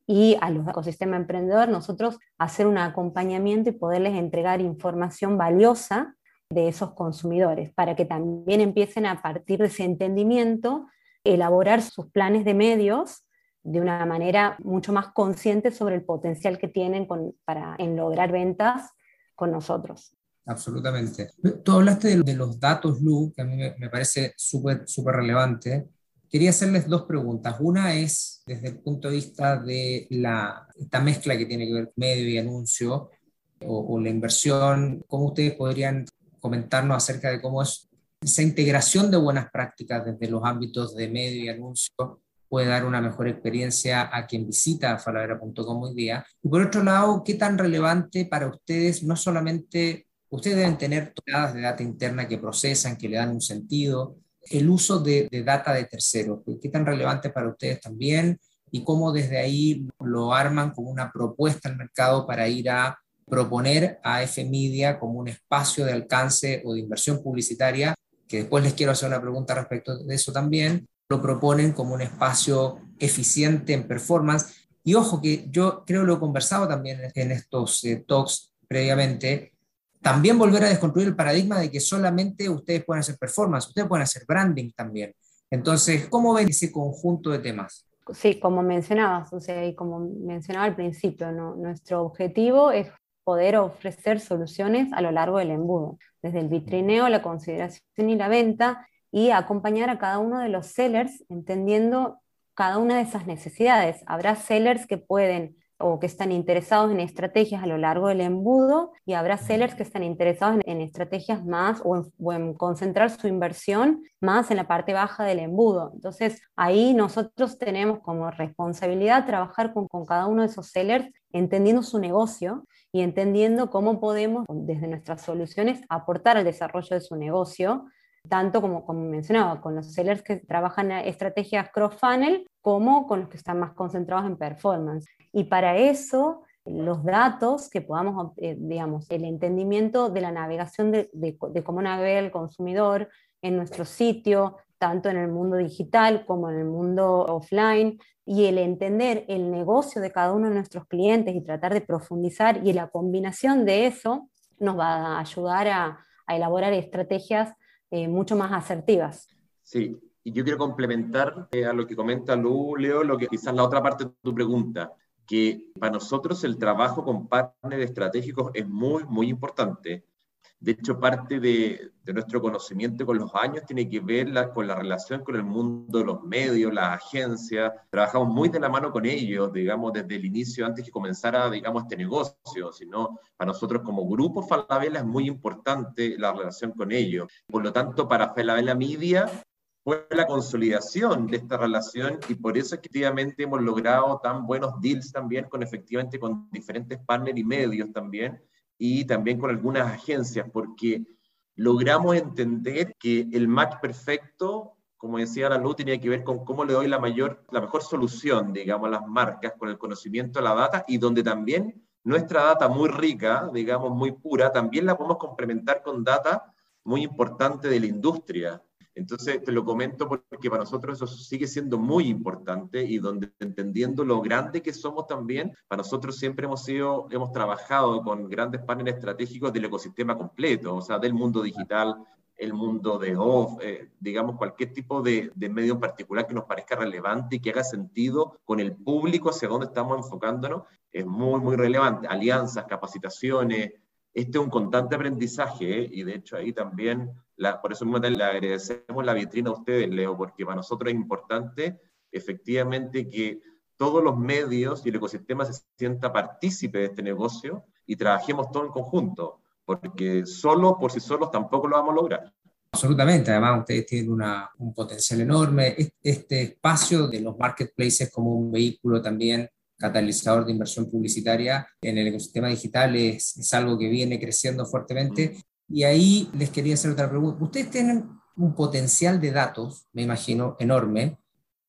y a los ecosistemas emprendedor, nosotros hacer un acompañamiento y poderles entregar información valiosa de esos consumidores, para que también empiecen a partir de ese entendimiento, elaborar sus planes de medios de una manera mucho más consciente sobre el potencial que tienen para, en lograr ventas con nosotros. Absolutamente. Tú hablaste de, los datos, Lu, que a mí me, parece súper relevante. Quería hacerles dos preguntas. Una es desde el punto de vista de la, esta mezcla que tiene que ver medio y anuncio o, o la inversión. ¿Cómo ustedes podrían comentarnos acerca de cómo es esa integración de buenas prácticas desde los ámbitos de medio y anuncio puede dar una mejor experiencia a quien visita falabella.com hoy día. Y por otro lado, ¿qué tan relevante para ustedes, no solamente, ustedes deben tener toneladas de data interna que procesan, que le dan un sentido, el uso de, de data de terceros, ¿qué tan relevante para ustedes también? Y cómo desde ahí lo arman como una propuesta al mercado para ir a proponer a F-Media como un espacio de alcance o de inversión publicitaria, que después les quiero hacer una pregunta respecto de eso también, lo proponen como un espacio eficiente en performance. Y ojo que yo creo lo he conversado también en estos eh, talks previamente, también volver a desconstruir el paradigma de que solamente ustedes pueden hacer performance, ustedes pueden hacer branding también. Entonces, ¿cómo ven ese conjunto de temas? Sí, como mencionabas, o sea, y como mencionaba al principio, nuestro objetivo es poder ofrecer soluciones a lo largo del embudo, desde el vitrineo, la consideración y la venta, y acompañar a cada uno de los sellers entendiendo cada una de esas necesidades. Habrá sellers que pueden o que están interesados en estrategias a lo largo del embudo y habrá sellers que están interesados en, estrategias más o en, concentrar su inversión más en la parte baja del embudo. Entonces ahí nosotros tenemos como responsabilidad trabajar con, con cada uno de esos sellers entendiendo su negocio y entendiendo cómo podemos desde nuestras soluciones aportar al desarrollo de su negocio tanto como, como mencionaba, con los sellers que trabajan en estrategias cross-funnel, como con los que están más concentrados en performance. Y para eso, los datos que podamos, eh, digamos, el entendimiento de la navegación de, de, cómo navega el consumidor en nuestro sitio, tanto en el mundo digital como en el mundo offline, y el entender el negocio de cada uno de nuestros clientes y tratar de profundizar, y la combinación de eso nos va a ayudar a, elaborar estrategias eh, mucho más asertivas. Sí, y yo quiero complementar eh, a lo que comenta Lu, Leo, lo que quizás la otra parte de tu pregunta, que para nosotros el trabajo con partners estratégicos es muy, muy importante. De hecho, parte de, nuestro conocimiento con los años tiene que ver con la relación con el mundo los medios, las agencias. Trabajamos muy de la mano con ellos, digamos, desde el inicio, antes que comenzara, digamos, este negocio. Sino, para nosotros como grupo Falabella es muy importante la relación con ellos. Por lo tanto, para Falabella Media fue la consolidación de esta relación y por eso efectivamente hemos logrado tan buenos deals también con efectivamente con diferentes partners y medios también y también con algunas agencias, porque logramos entender que el match perfecto, como decía la luz, tenía que ver con cómo le doy la, mayor, la mejor solución, digamos, a las marcas con el conocimiento de la data y donde también nuestra data muy rica, digamos, muy pura, también la podemos complementar con data muy importante de la industria. Entonces, te lo comento porque para nosotros eso sigue siendo muy importante y donde entendiendo lo grande que somos también, para nosotros siempre hemos sido, hemos trabajado con grandes paneles estratégicos del ecosistema completo, o sea, del mundo digital, el mundo de off, eh, digamos, cualquier tipo de, de, medio en particular que nos parezca relevante y que haga sentido con el público hacia dónde estamos enfocándonos, es muy, muy relevante. Alianzas, capacitaciones, este es un constante aprendizaje ¿eh? y de hecho ahí también, la, por eso mismo le agradecemos la vitrina a ustedes, Leo, porque para nosotros es importante efectivamente que todos los medios y el ecosistema se sienta partícipe de este negocio y trabajemos todo en conjunto, porque solo por sí solos tampoco lo vamos a lograr. Absolutamente, además ustedes tienen un potencial enorme. Este espacio de los marketplaces como un vehículo también catalizador de inversión publicitaria en el ecosistema digital es, es algo que viene creciendo fuertemente. Y ahí les quería hacer otra pregunta. Ustedes tienen un potencial de datos, me imagino, enorme.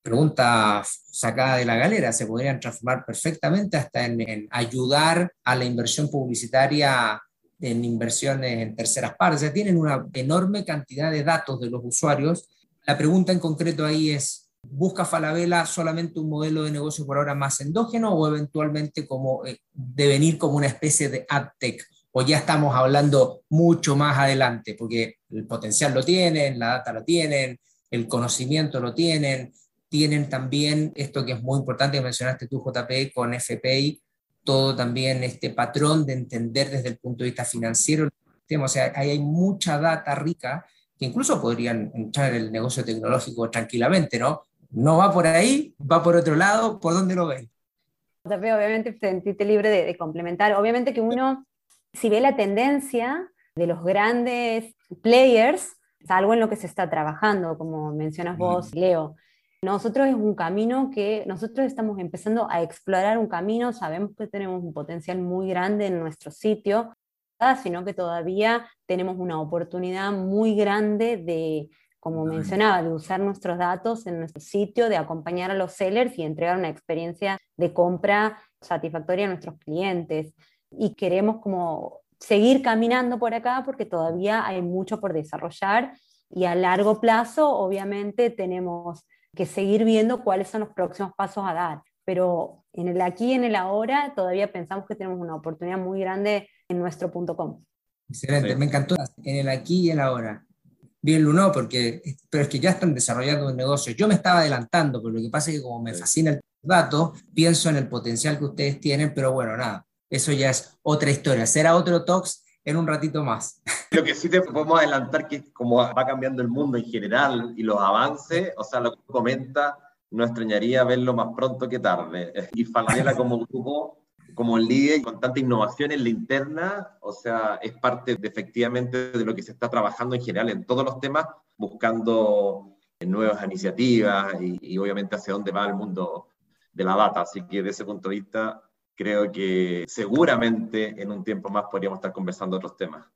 Pregunta sacada de la galera, se podrían transformar perfectamente hasta en, en ayudar a la inversión publicitaria en inversiones en terceras partes. O sea, tienen una enorme cantidad de datos de los usuarios. La pregunta en concreto ahí es, ¿Busca Falabella solamente un modelo de negocio por ahora más endógeno o eventualmente como eh, devenir como una especie de adtech? ¿O ya estamos hablando mucho más adelante? Porque el potencial lo tienen, la data lo tienen, el conocimiento lo tienen, tienen también esto que es muy importante que mencionaste tú, JP, con FPI, todo también este patrón de entender desde el punto de vista financiero ecosistema, o sea, ahí hay mucha data rica que incluso podrían entrar en el negocio tecnológico tranquilamente, ¿no? No va por ahí, va por otro lado, ¿por dónde lo ven? Obviamente, sentirte libre de, de complementar. Obviamente que uno, si ve la tendencia de los grandes players, es algo en lo que se está trabajando, como mencionas vos, Leo. Nosotros es un camino que nosotros estamos empezando a explorar un camino, sabemos que tenemos un potencial muy grande en nuestro sitio, sino que todavía tenemos una oportunidad muy grande de, como mencionaba, de usar nuestros datos en nuestro sitio, de acompañar a los sellers y entregar una experiencia de compra satisfactoria a nuestros clientes. Y queremos como seguir caminando por acá porque todavía hay mucho por desarrollar y a largo plazo obviamente tenemos que seguir viendo cuáles son los próximos pasos a dar. Pero en el aquí y en el ahora todavía pensamos que tenemos una oportunidad muy grande en nuestro punto com. Excelente, me encantó. En el aquí y el ahora. Bien, Luno, porque, pero es que ya están desarrollando un negocio. Yo me estaba adelantando, pero lo que pasa es que como me fascina el dato, pienso en el potencial que ustedes tienen, pero bueno, nada, eso ya es otra historia. Será otro talks en un ratito más. Lo que sí te podemos adelantar que como va cambiando el mundo en general y los avances, o sea, lo que comenta, no extrañaría verlo más pronto que tarde. Y Falabella como grupo como líder con tanta innovación en la interna, o sea, es parte de, efectivamente de lo que se está trabajando en general en todos los temas, buscando nuevas iniciativas y, obviamente hacia dónde va el mundo de la data. Así que desde ese punto de vista, creo que seguramente en un tiempo más podríamos estar conversando otros temas.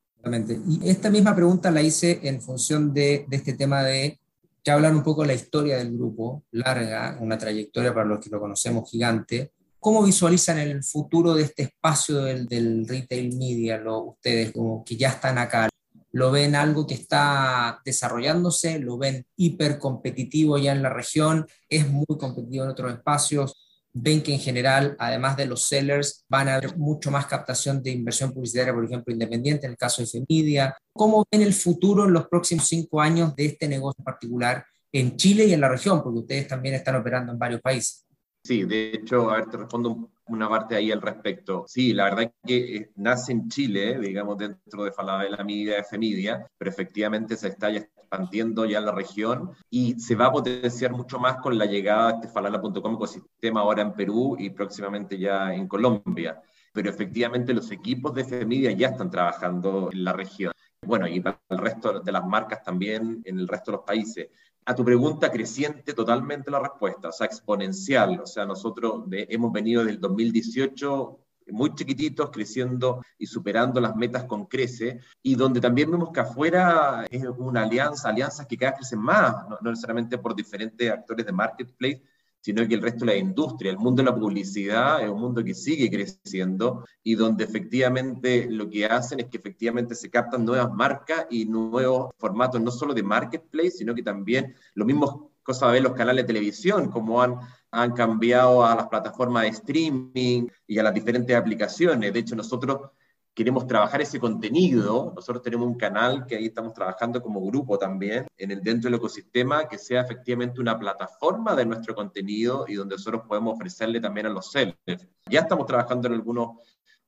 Y esta misma pregunta la hice en función de, de este tema de ya hablar un poco de la historia del grupo, larga, una trayectoria para los que lo conocemos gigante, ¿Cómo visualizan el futuro de este espacio del, retail media, ustedes como que ya están acá? ¿Lo ven algo que está desarrollándose? ¿Lo ven hiper competitivo ya en la región? ¿Es muy competitivo en otros espacios? ven que en general, además de los sellers, van a haber mucho más captación de inversión publicitaria, por ejemplo, independiente, en el caso de Femedia. ¿Cómo ven el futuro en los próximos cinco años de este negocio particular en Chile y en la región? Porque ustedes también están operando en varios países. Sí, de hecho, a ver, te respondo una parte ahí al respecto. Sí, la verdad es que eh, nace en Chile, digamos, dentro de Falabella Media, Media, pero efectivamente se está ya expandiendo ya en la región y se va a potenciar mucho más con la llegada de este falala.com ecosistema ahora en Perú y próximamente ya en Colombia. Pero efectivamente los equipos de Media ya están trabajando en la región. Bueno, y para el resto de las marcas también en el resto de los países a tu pregunta creciente totalmente la respuesta, o sea, exponencial. O sea, nosotros hemos venido del 2018 muy chiquititos, creciendo y superando las metas con crece, y donde también vemos que afuera es una alianza, alianzas que cada vez crecen más, no necesariamente por diferentes actores de marketplace, sino que el resto de la industria, el mundo de la publicidad es un mundo que sigue creciendo y donde efectivamente lo que hacen es que efectivamente se captan nuevas marcas y nuevos formatos, no solo de marketplace, sino que también los mismos cosas de los canales de televisión, como han, han cambiado a las plataformas de streaming y a las diferentes aplicaciones. De hecho, nosotros queremos trabajar ese contenido. Nosotros tenemos un canal que ahí estamos trabajando como grupo también, en el dentro del ecosistema, que sea efectivamente una plataforma de nuestro contenido y donde nosotros podemos ofrecerle también a los sellers. Ya estamos trabajando en algunos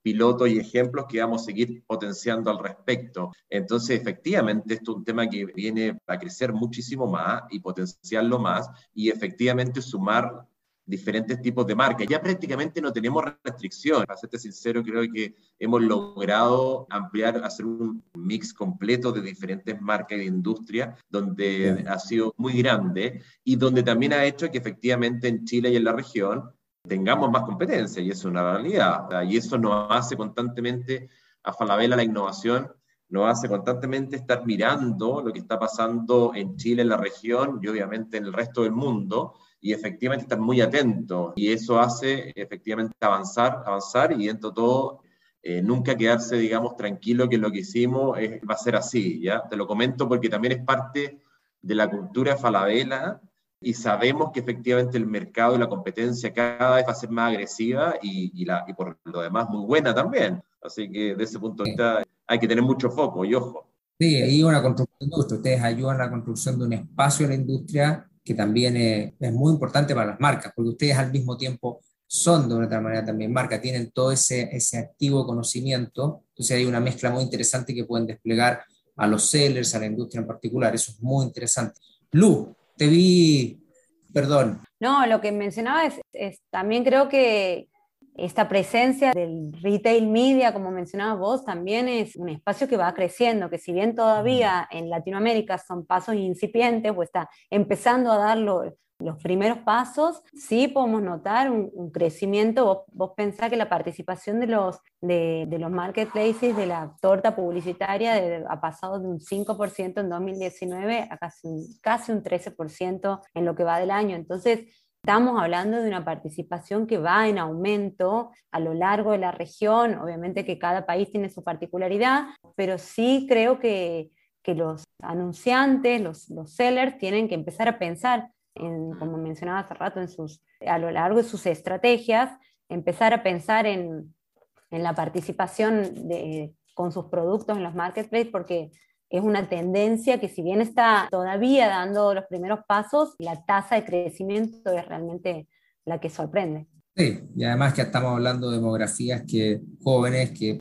pilotos y ejemplos que vamos a seguir potenciando al respecto. Entonces, efectivamente, esto es un tema que viene a crecer muchísimo más y potenciarlo más y efectivamente sumar diferentes tipos de marcas. Ya prácticamente no tenemos restricción. Para serte sincero, creo que hemos logrado ampliar, hacer un mix completo de diferentes marcas de industria, donde ha sido muy grande y donde también ha hecho que efectivamente en Chile y en la región tengamos más competencia, y es una realidad. Y eso nos hace constantemente a Falabella la innovación nos hace constantemente estar mirando lo que está pasando en Chile, en la región y obviamente en el resto del mundo, y efectivamente estar muy atentos. Y eso hace efectivamente avanzar, avanzar y dentro de todo eh, nunca quedarse, digamos, tranquilo que lo que hicimos va a ser así, ¿ya? Te lo comento porque también es parte de la cultura falabella y sabemos que efectivamente el mercado y la competencia cada vez va a ser más agresiva y, y, por lo demás muy buena también. Así que de ese punto de vista hay que tener mucho foco y ojo. Sí, ahí una construcción de industria. Ustedes ayudan a la construcción de un espacio en la industria que también es, muy importante para las marcas, porque ustedes al mismo tiempo son de una otra manera también marca, tienen todo ese, ese activo conocimiento Entonces hay una mezcla muy interesante que pueden desplegar a los sellers, a la industria en particular. Eso es muy interesante. Lu, te vi, perdón. No, lo que mencionaba es, también creo que esta presencia del retail media, como mencionabas vos, también es un espacio que va creciendo, que si bien todavía en Latinoamérica son pasos incipientes o está empezando a darlo los primeros pasos, sí podemos notar un, crecimiento. Vos, vos, pensás que la participación de los, de, los marketplaces, de la torta publicitaria, ha pasado de un 5% en 2019 a casi un, casi un 13% en lo que va del año. Entonces, estamos hablando de una participación que va en aumento a lo largo de la región. Obviamente que cada país tiene su particularidad, pero sí creo que, que los anunciantes, los, los sellers, tienen que empezar a pensar como mencionaba hace rato, en sus, a lo largo de sus estrategias, empezar a pensar en, en la participación de, con sus productos en los marketplaces, porque es una tendencia que si bien está todavía dando los primeros pasos, la tasa de crecimiento es realmente la que sorprende. Sí, y además que estamos hablando de demografías que jóvenes que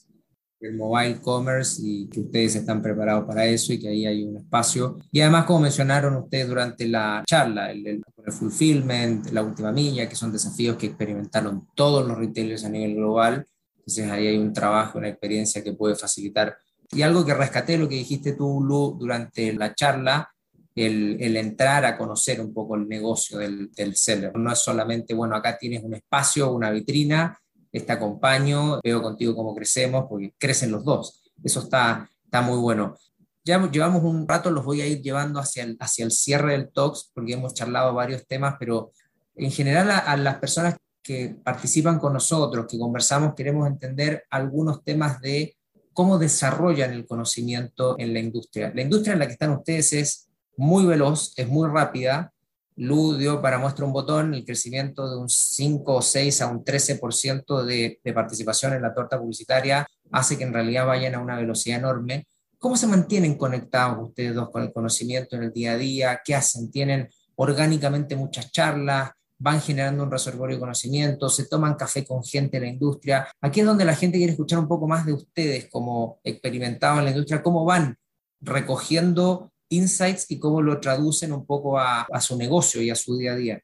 el mobile commerce y que ustedes están preparados para eso y que ahí hay un espacio. Y además, como mencionaron ustedes durante la charla, el, el, fulfillment, la última milla, que son desafíos que experimentaron todos los retailers a nivel global. Entonces ahí hay un trabajo, una experiencia que puede facilitar. Y algo que rescaté, lo que dijiste tú, Lu, durante la charla, el, el, entrar a conocer un poco el negocio del, del seller. No es solamente, bueno, acá tienes un espacio, una vitrina, te acompaño, veo contigo cómo crecemos, porque crecen los dos. Eso está, está muy bueno. Ya llevamos un rato, los voy a ir llevando hacia el, hacia el cierre del Talks, porque hemos charlado varios temas, pero en general a, las personas que participan con nosotros, que conversamos, queremos entender algunos temas de cómo desarrollan el conocimiento en la industria. La industria en la que están ustedes es muy veloz, es muy rápida, Lu dio para muestra un botón el crecimiento de un 5 o 6 a un 13% de, de participación en la torta publicitaria, hace que en realidad vayan a una velocidad enorme. ¿Cómo se mantienen conectados ustedes dos con el conocimiento en el día a día? ¿Qué hacen? ¿Tienen orgánicamente muchas charlas? ¿Van generando un reservorio de conocimiento? ¿Se toman café con gente en la industria? Aquí es donde la gente quiere escuchar un poco más de ustedes como experimentados en la industria, cómo van recogiendo insights y cómo lo traducen un poco a, su negocio y a su día a día.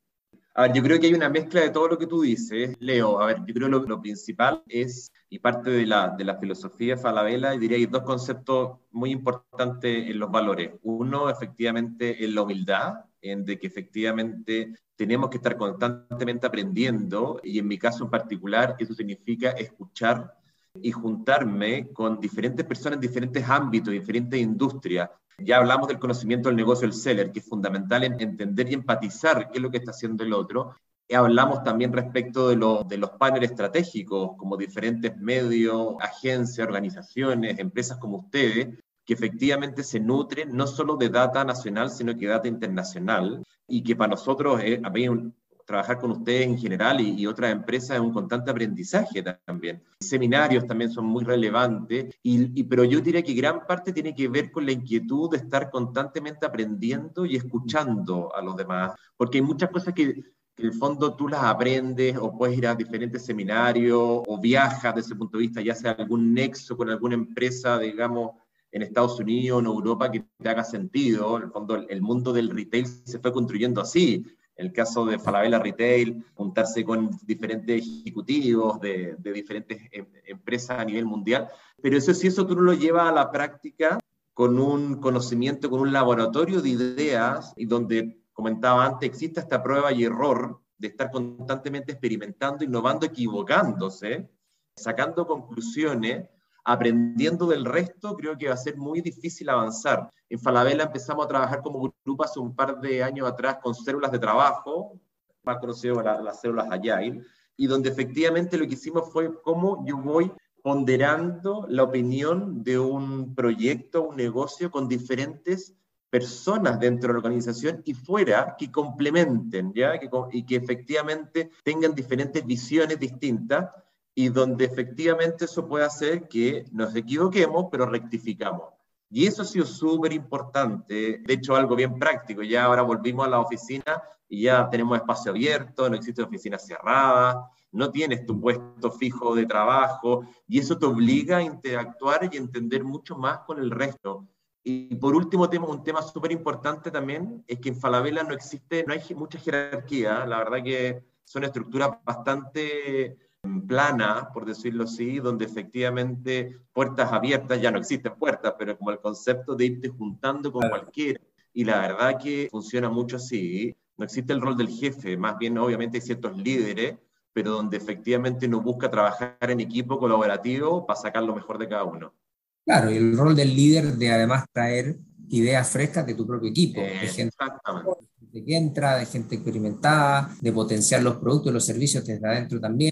A ver, yo creo que hay una mezcla de todo lo que tú dices, Leo. A ver, yo creo que lo, principal es, y parte de la, de la filosofía de Falabella, diría que hay dos conceptos muy importantes en los valores. Uno, efectivamente, es la humildad, en de que efectivamente tenemos que estar constantemente aprendiendo, y en mi caso en particular, eso significa escuchar y juntarme con diferentes personas en diferentes ámbitos, diferentes industrias, ya hablamos del conocimiento del negocio del seller, que es fundamental en entender y empatizar qué es lo que está haciendo el otro. Y hablamos también respecto de, de los paneles estratégicos, como diferentes medios, agencias, organizaciones, empresas como ustedes, que efectivamente se nutren no solo de data nacional, sino que data internacional, y que para nosotros es, trabajar con ustedes en general y, otras empresas es un constante aprendizaje también. Seminarios también son muy relevantes, y, pero yo diría que gran parte tiene que ver con la inquietud de estar constantemente aprendiendo y escuchando a los demás, porque hay muchas cosas que en el fondo tú las aprendes o puedes ir a diferentes seminarios o viajas desde ese punto de vista, ya sea algún nexo con alguna empresa, digamos, en Estados Unidos en Europa que te haga sentido. En el fondo, el mundo del retail se fue construyendo así el caso de Falabella Retail, juntarse con diferentes ejecutivos de, diferentes em, empresas a nivel mundial, pero eso sí, eso tú lo llevas a la práctica con un conocimiento, con un laboratorio de ideas y donde, comentaba antes, existe esta prueba y error de estar constantemente experimentando, innovando, equivocándose, sacando conclusiones aprendiendo del resto, creo que va a ser muy difícil avanzar. En Falabella empezamos a trabajar como grupo hace un par de años atrás con células de trabajo, más conocido como las células Agile, y donde efectivamente lo que hicimos fue cómo yo voy ponderando la opinión de un proyecto, un negocio con diferentes personas dentro de la organización y fuera que complementen, ¿ya? y que efectivamente tengan diferentes visiones distintas y donde efectivamente eso puede hacer que nos equivoquemos, pero rectificamos. Y eso ha sido súper importante, de hecho algo bien práctico, ya ahora volvimos a la oficina y ya tenemos espacio abierto, no existe oficina cerrada, no tienes tu puesto fijo de trabajo y eso te obliga a interactuar y entender mucho más con el resto. Y por último, tenemos un tema súper importante también, es que en Falabella no existe, no hay mucha jerarquía, la verdad que son estructuras bastante plana, por decirlo así, donde efectivamente puertas abiertas, ya no existen puertas, pero como el concepto de irte juntando con cualquiera. Y la verdad que funciona mucho así. No existe el rol del jefe, más bien obviamente hay ciertos líderes, pero donde efectivamente uno busca trabajar en equipo colaborativo para sacar lo mejor de cada uno. Claro, y el rol del líder de además traer ideas frescas de tu propio equipo. de gente que entra, de gente experimentada, de potenciar los productos y los servicios desde adentro también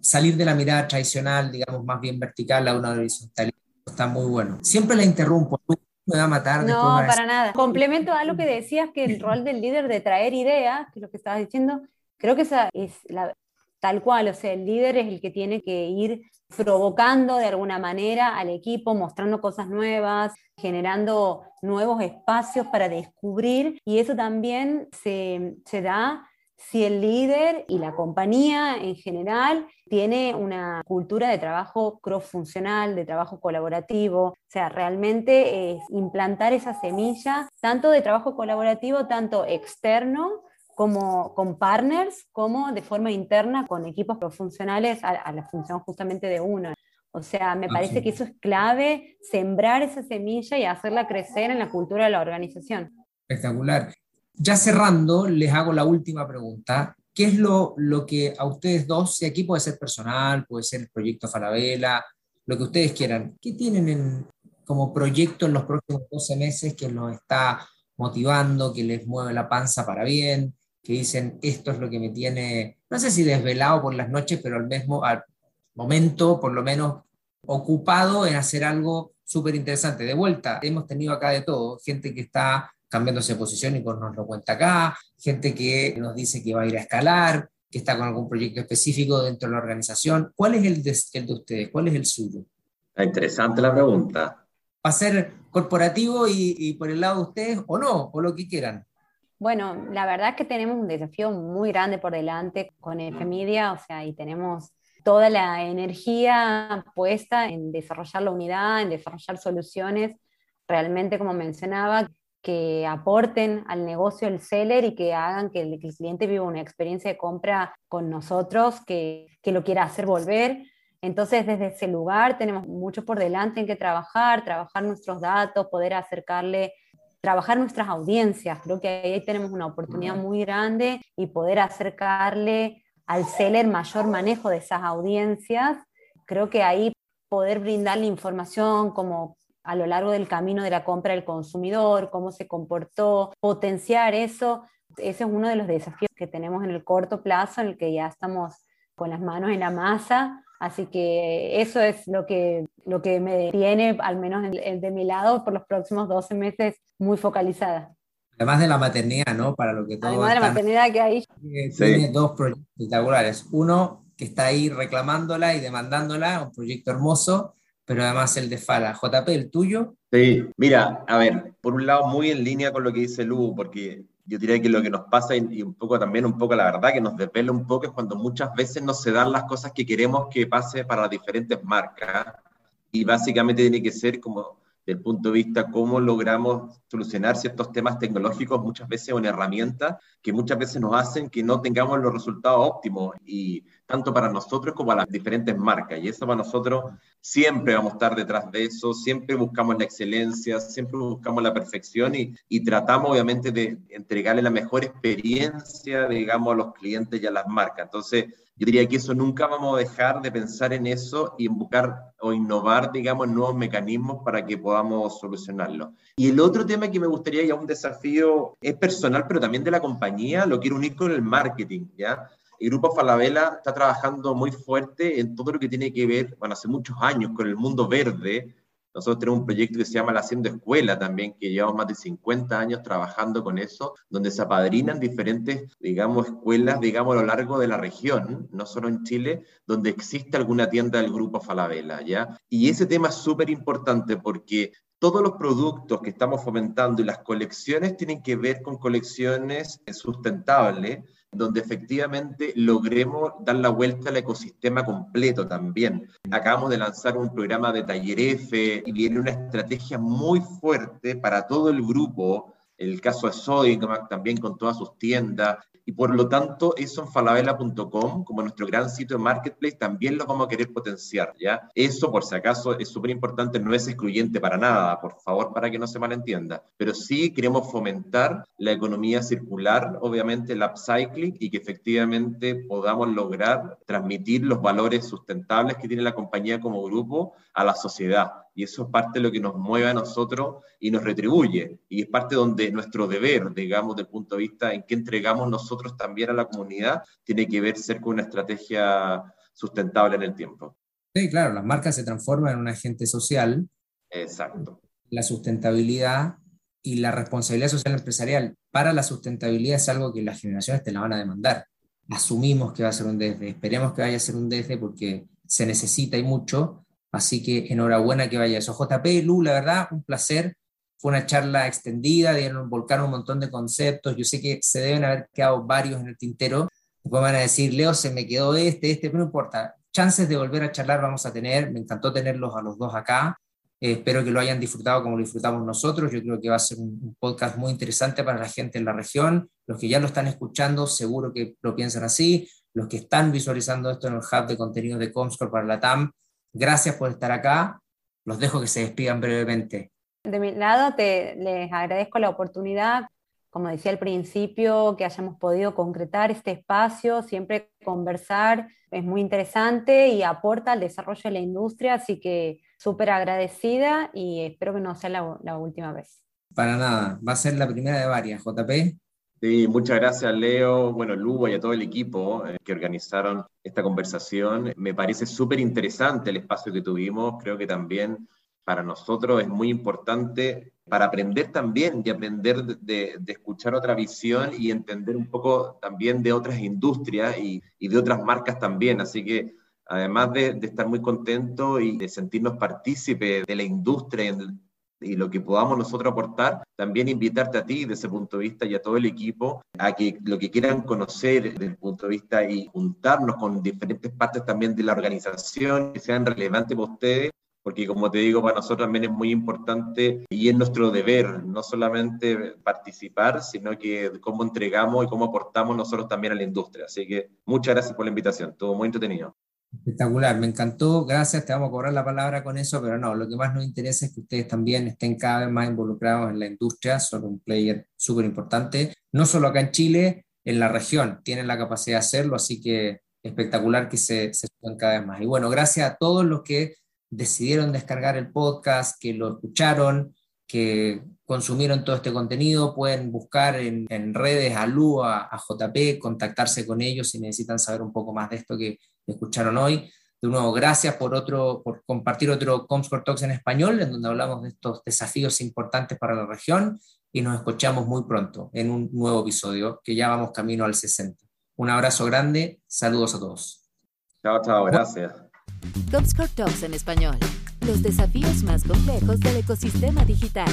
salir de la mirada tradicional, digamos, más bien vertical a una horizontalidad, está muy bueno. Siempre la interrumpo, me va a matar. No, para nada. Complemento a lo que decías, que el rol del líder de traer ideas, que es lo que estabas diciendo, creo que esa es la, tal cual, o sea, el líder es el que tiene que ir provocando de alguna manera al equipo, mostrando cosas nuevas, generando nuevos espacios para descubrir, y eso también se, se da si el líder y la compañía en general tiene una cultura de trabajo cross-funcional, de trabajo colaborativo, o sea, realmente es implantar esa semilla, tanto de trabajo colaborativo, tanto externo, como con partners, como de forma interna con equipos cross-funcionales a, la función justamente de uno. O sea, me parece que eso es clave, sembrar esa semilla y hacerla crecer en la cultura de la organización. Espectacular. Ya cerrando, les hago la última pregunta. ¿Qué es lo, lo que a ustedes dos, y aquí puede ser personal, puede ser el proyecto Falabella, lo que ustedes quieran, ¿qué tienen como proyecto en los próximos 12 meses que los está motivando, que les mueve la panza para bien, que dicen esto es lo que me tiene, no sé si desvelado por las noches, pero al mismo momento, por lo menos, ocupado en hacer algo súper interesante. De vuelta, hemos tenido acá de todo, gente que está cambiándose de posición y nos lo cuenta acá, gente que nos dice que va a ir a escalar, que está con algún proyecto específico dentro de la organización. ¿Cuál es el de, el de ustedes? ¿Cuál es el suyo? Interesante la pregunta. ¿Va a ser corporativo y, y, por el lado de ustedes o no? O lo que quieran. Bueno, la verdad es que tenemos un desafío muy grande por delante con FMedia, o sea, y tenemos toda la energía puesta en desarrollar la unidad, en desarrollar soluciones, realmente, como mencionaba, que aporten al negocio el seller y que hagan que el, cliente viva una experiencia de compra con nosotros, que, que, lo quiera hacer volver. Entonces, desde ese lugar tenemos mucho por delante en que trabajar, trabajar nuestros datos, poder acercarle, trabajar nuestras audiencias. Creo que ahí tenemos una oportunidad muy grande y poder acercarle al seller mayor manejo de esas audiencias. Creo que ahí poder brindarle información como a lo largo del camino de la compra del consumidor, cómo se comportó, potenciar eso. Ese es uno de los desafíos que tenemos en el corto plazo, en el que ya estamos con las manos en la masa. Así que eso es lo que, lo que me tiene, al menos de mi lado, por los próximos 12 meses, muy focalizada. Además de la maternidad, ¿no? Para lo que todo Además de la maternidad que hay. Tiene dos proyectos espectaculares. Uno que está ahí reclamándola y demandándola, un proyecto hermoso, pero además el de Fala. JP, ¿el tuyo? Sí, mira, a ver, por un lado muy en línea con lo que dice Lu, porque yo diría que lo que nos pasa y, un poco también, un poco la verdad, que nos desvela un poco es cuando muchas veces no se dan las cosas que queremos que pase para las diferentes marcas y básicamente tiene que ser como del punto de vista cómo logramos solucionar ciertos temas tecnológicos, muchas veces una herramienta que muchas veces nos hacen que no tengamos los resultados óptimos, y tanto para nosotros como para las diferentes marcas. Y eso para nosotros siempre vamos a estar detrás de eso, siempre buscamos la excelencia, siempre buscamos la perfección y, y tratamos obviamente de entregarle la mejor experiencia, digamos, a los clientes y a las marcas. Entonces, yo diría que eso nunca vamos a dejar de pensar en eso y en buscar o innovar, digamos, nuevos mecanismos para que podamos solucionarlo. Y el otro tema que me gustaría, ya un desafío, es personal, pero también de la compañía, lo quiero unir con el marketing, ¿ya? El Grupo Falabella está trabajando muy fuerte en todo lo que tiene que ver, bueno, hace muchos años, con el mundo verde, nosotros tenemos un proyecto que se llama La Haciendo Escuela también, que llevamos más de 50 años trabajando con eso, donde se apadrinan diferentes, digamos, escuelas, digamos, a lo largo de la región, no solo en Chile, donde existe alguna tienda del grupo Falabella, ¿ya? Y ese tema es súper importante porque todos los productos que estamos fomentando y las colecciones tienen que ver con colecciones sustentables, donde efectivamente logremos dar la vuelta al ecosistema completo también. Acabamos de lanzar un programa de Taller F y viene una estrategia muy fuerte para todo el grupo el caso de Sodimac también con todas sus tiendas, y por lo tanto eso en falabella.com, como nuestro gran sitio de marketplace, también lo vamos a querer potenciar, ¿ya? Eso, por si acaso, es súper importante, no es excluyente para nada, por favor, para que no se malentienda, pero sí queremos fomentar la economía circular, obviamente el upcycling, y que efectivamente podamos lograr transmitir los valores sustentables que tiene la compañía como grupo a la sociedad y eso es parte de lo que nos mueve a nosotros y nos retribuye, y es parte donde nuestro deber, digamos, del punto de vista en que entregamos nosotros también a la comunidad, tiene que ver ser con una estrategia sustentable en el tiempo. Sí, claro, las marcas se transforman en un agente social. Exacto. La sustentabilidad y la responsabilidad social empresarial para la sustentabilidad es algo que las generaciones te la van a demandar. Asumimos que va a ser un DF, esperemos que vaya a ser un DF porque se necesita y mucho, Así que enhorabuena que vaya eso. JP, Lu, la verdad, un placer. Fue una charla extendida, dieron, volcar un montón de conceptos. Yo sé que se deben haber quedado varios en el tintero. Después van a decir, Leo, se me quedó este, este, pero no importa. Chances de volver a charlar vamos a tener. Me encantó tenerlos a los dos acá. Eh, espero que lo hayan disfrutado como lo disfrutamos nosotros. Yo creo que va a ser un, podcast muy interesante para la gente en la región. Los que ya lo están escuchando, seguro que lo piensan así. Los que están visualizando esto en el hub de contenidos de Comscore para la TAM, Gracias por estar acá. Los dejo que se despidan brevemente. De mi lado, te, les agradezco la oportunidad, como decía al principio, que hayamos podido concretar este espacio, siempre conversar, es muy interesante y aporta al desarrollo de la industria, así que súper agradecida y espero que no sea la, la última vez. Para nada, va a ser la primera de varias, JP. Sí, muchas gracias Leo, bueno, Lugo y a todo el equipo eh, que organizaron esta conversación. Me parece súper interesante el espacio que tuvimos, creo que también para nosotros es muy importante para aprender también y aprender de, escuchar otra visión y entender un poco también de otras industrias y, de otras marcas también. Así que además de, estar muy contentos y de sentirnos partícipes de la industria y lo que podamos nosotros aportar, también invitarte a ti desde ese punto de vista y a todo el equipo a que lo que quieran conocer desde el punto de vista y juntarnos con diferentes partes también de la organización que sean relevantes para ustedes, porque como te digo, para nosotros también es muy importante y es nuestro deber, no solamente participar, sino que cómo entregamos y cómo aportamos nosotros también a la industria. Así que muchas gracias por la invitación, estuvo muy entretenido. Espectacular, me encantó, gracias, te vamos a cobrar la palabra con eso, pero no, lo que más nos interesa es que ustedes también estén cada vez más involucrados en la industria, son un player súper importante, no solo acá en Chile, en la región, tienen la capacidad de hacerlo, así que espectacular que se, se cada vez más. Y bueno, gracias a todos los que decidieron descargar el podcast, que lo escucharon, que consumieron todo este contenido, pueden buscar en, redes a Lu, a, a, JP, contactarse con ellos si necesitan saber un poco más de esto que escucharon hoy. De nuevo, gracias por, otro, por compartir otro Comscore Talks en español, en donde hablamos de estos desafíos importantes para la región y nos escuchamos muy pronto en un nuevo episodio, que ya vamos camino al 60. Un abrazo grande, saludos a todos. Chao, chao, gracias. Comscore Talks en español, los desafíos más complejos del ecosistema digital.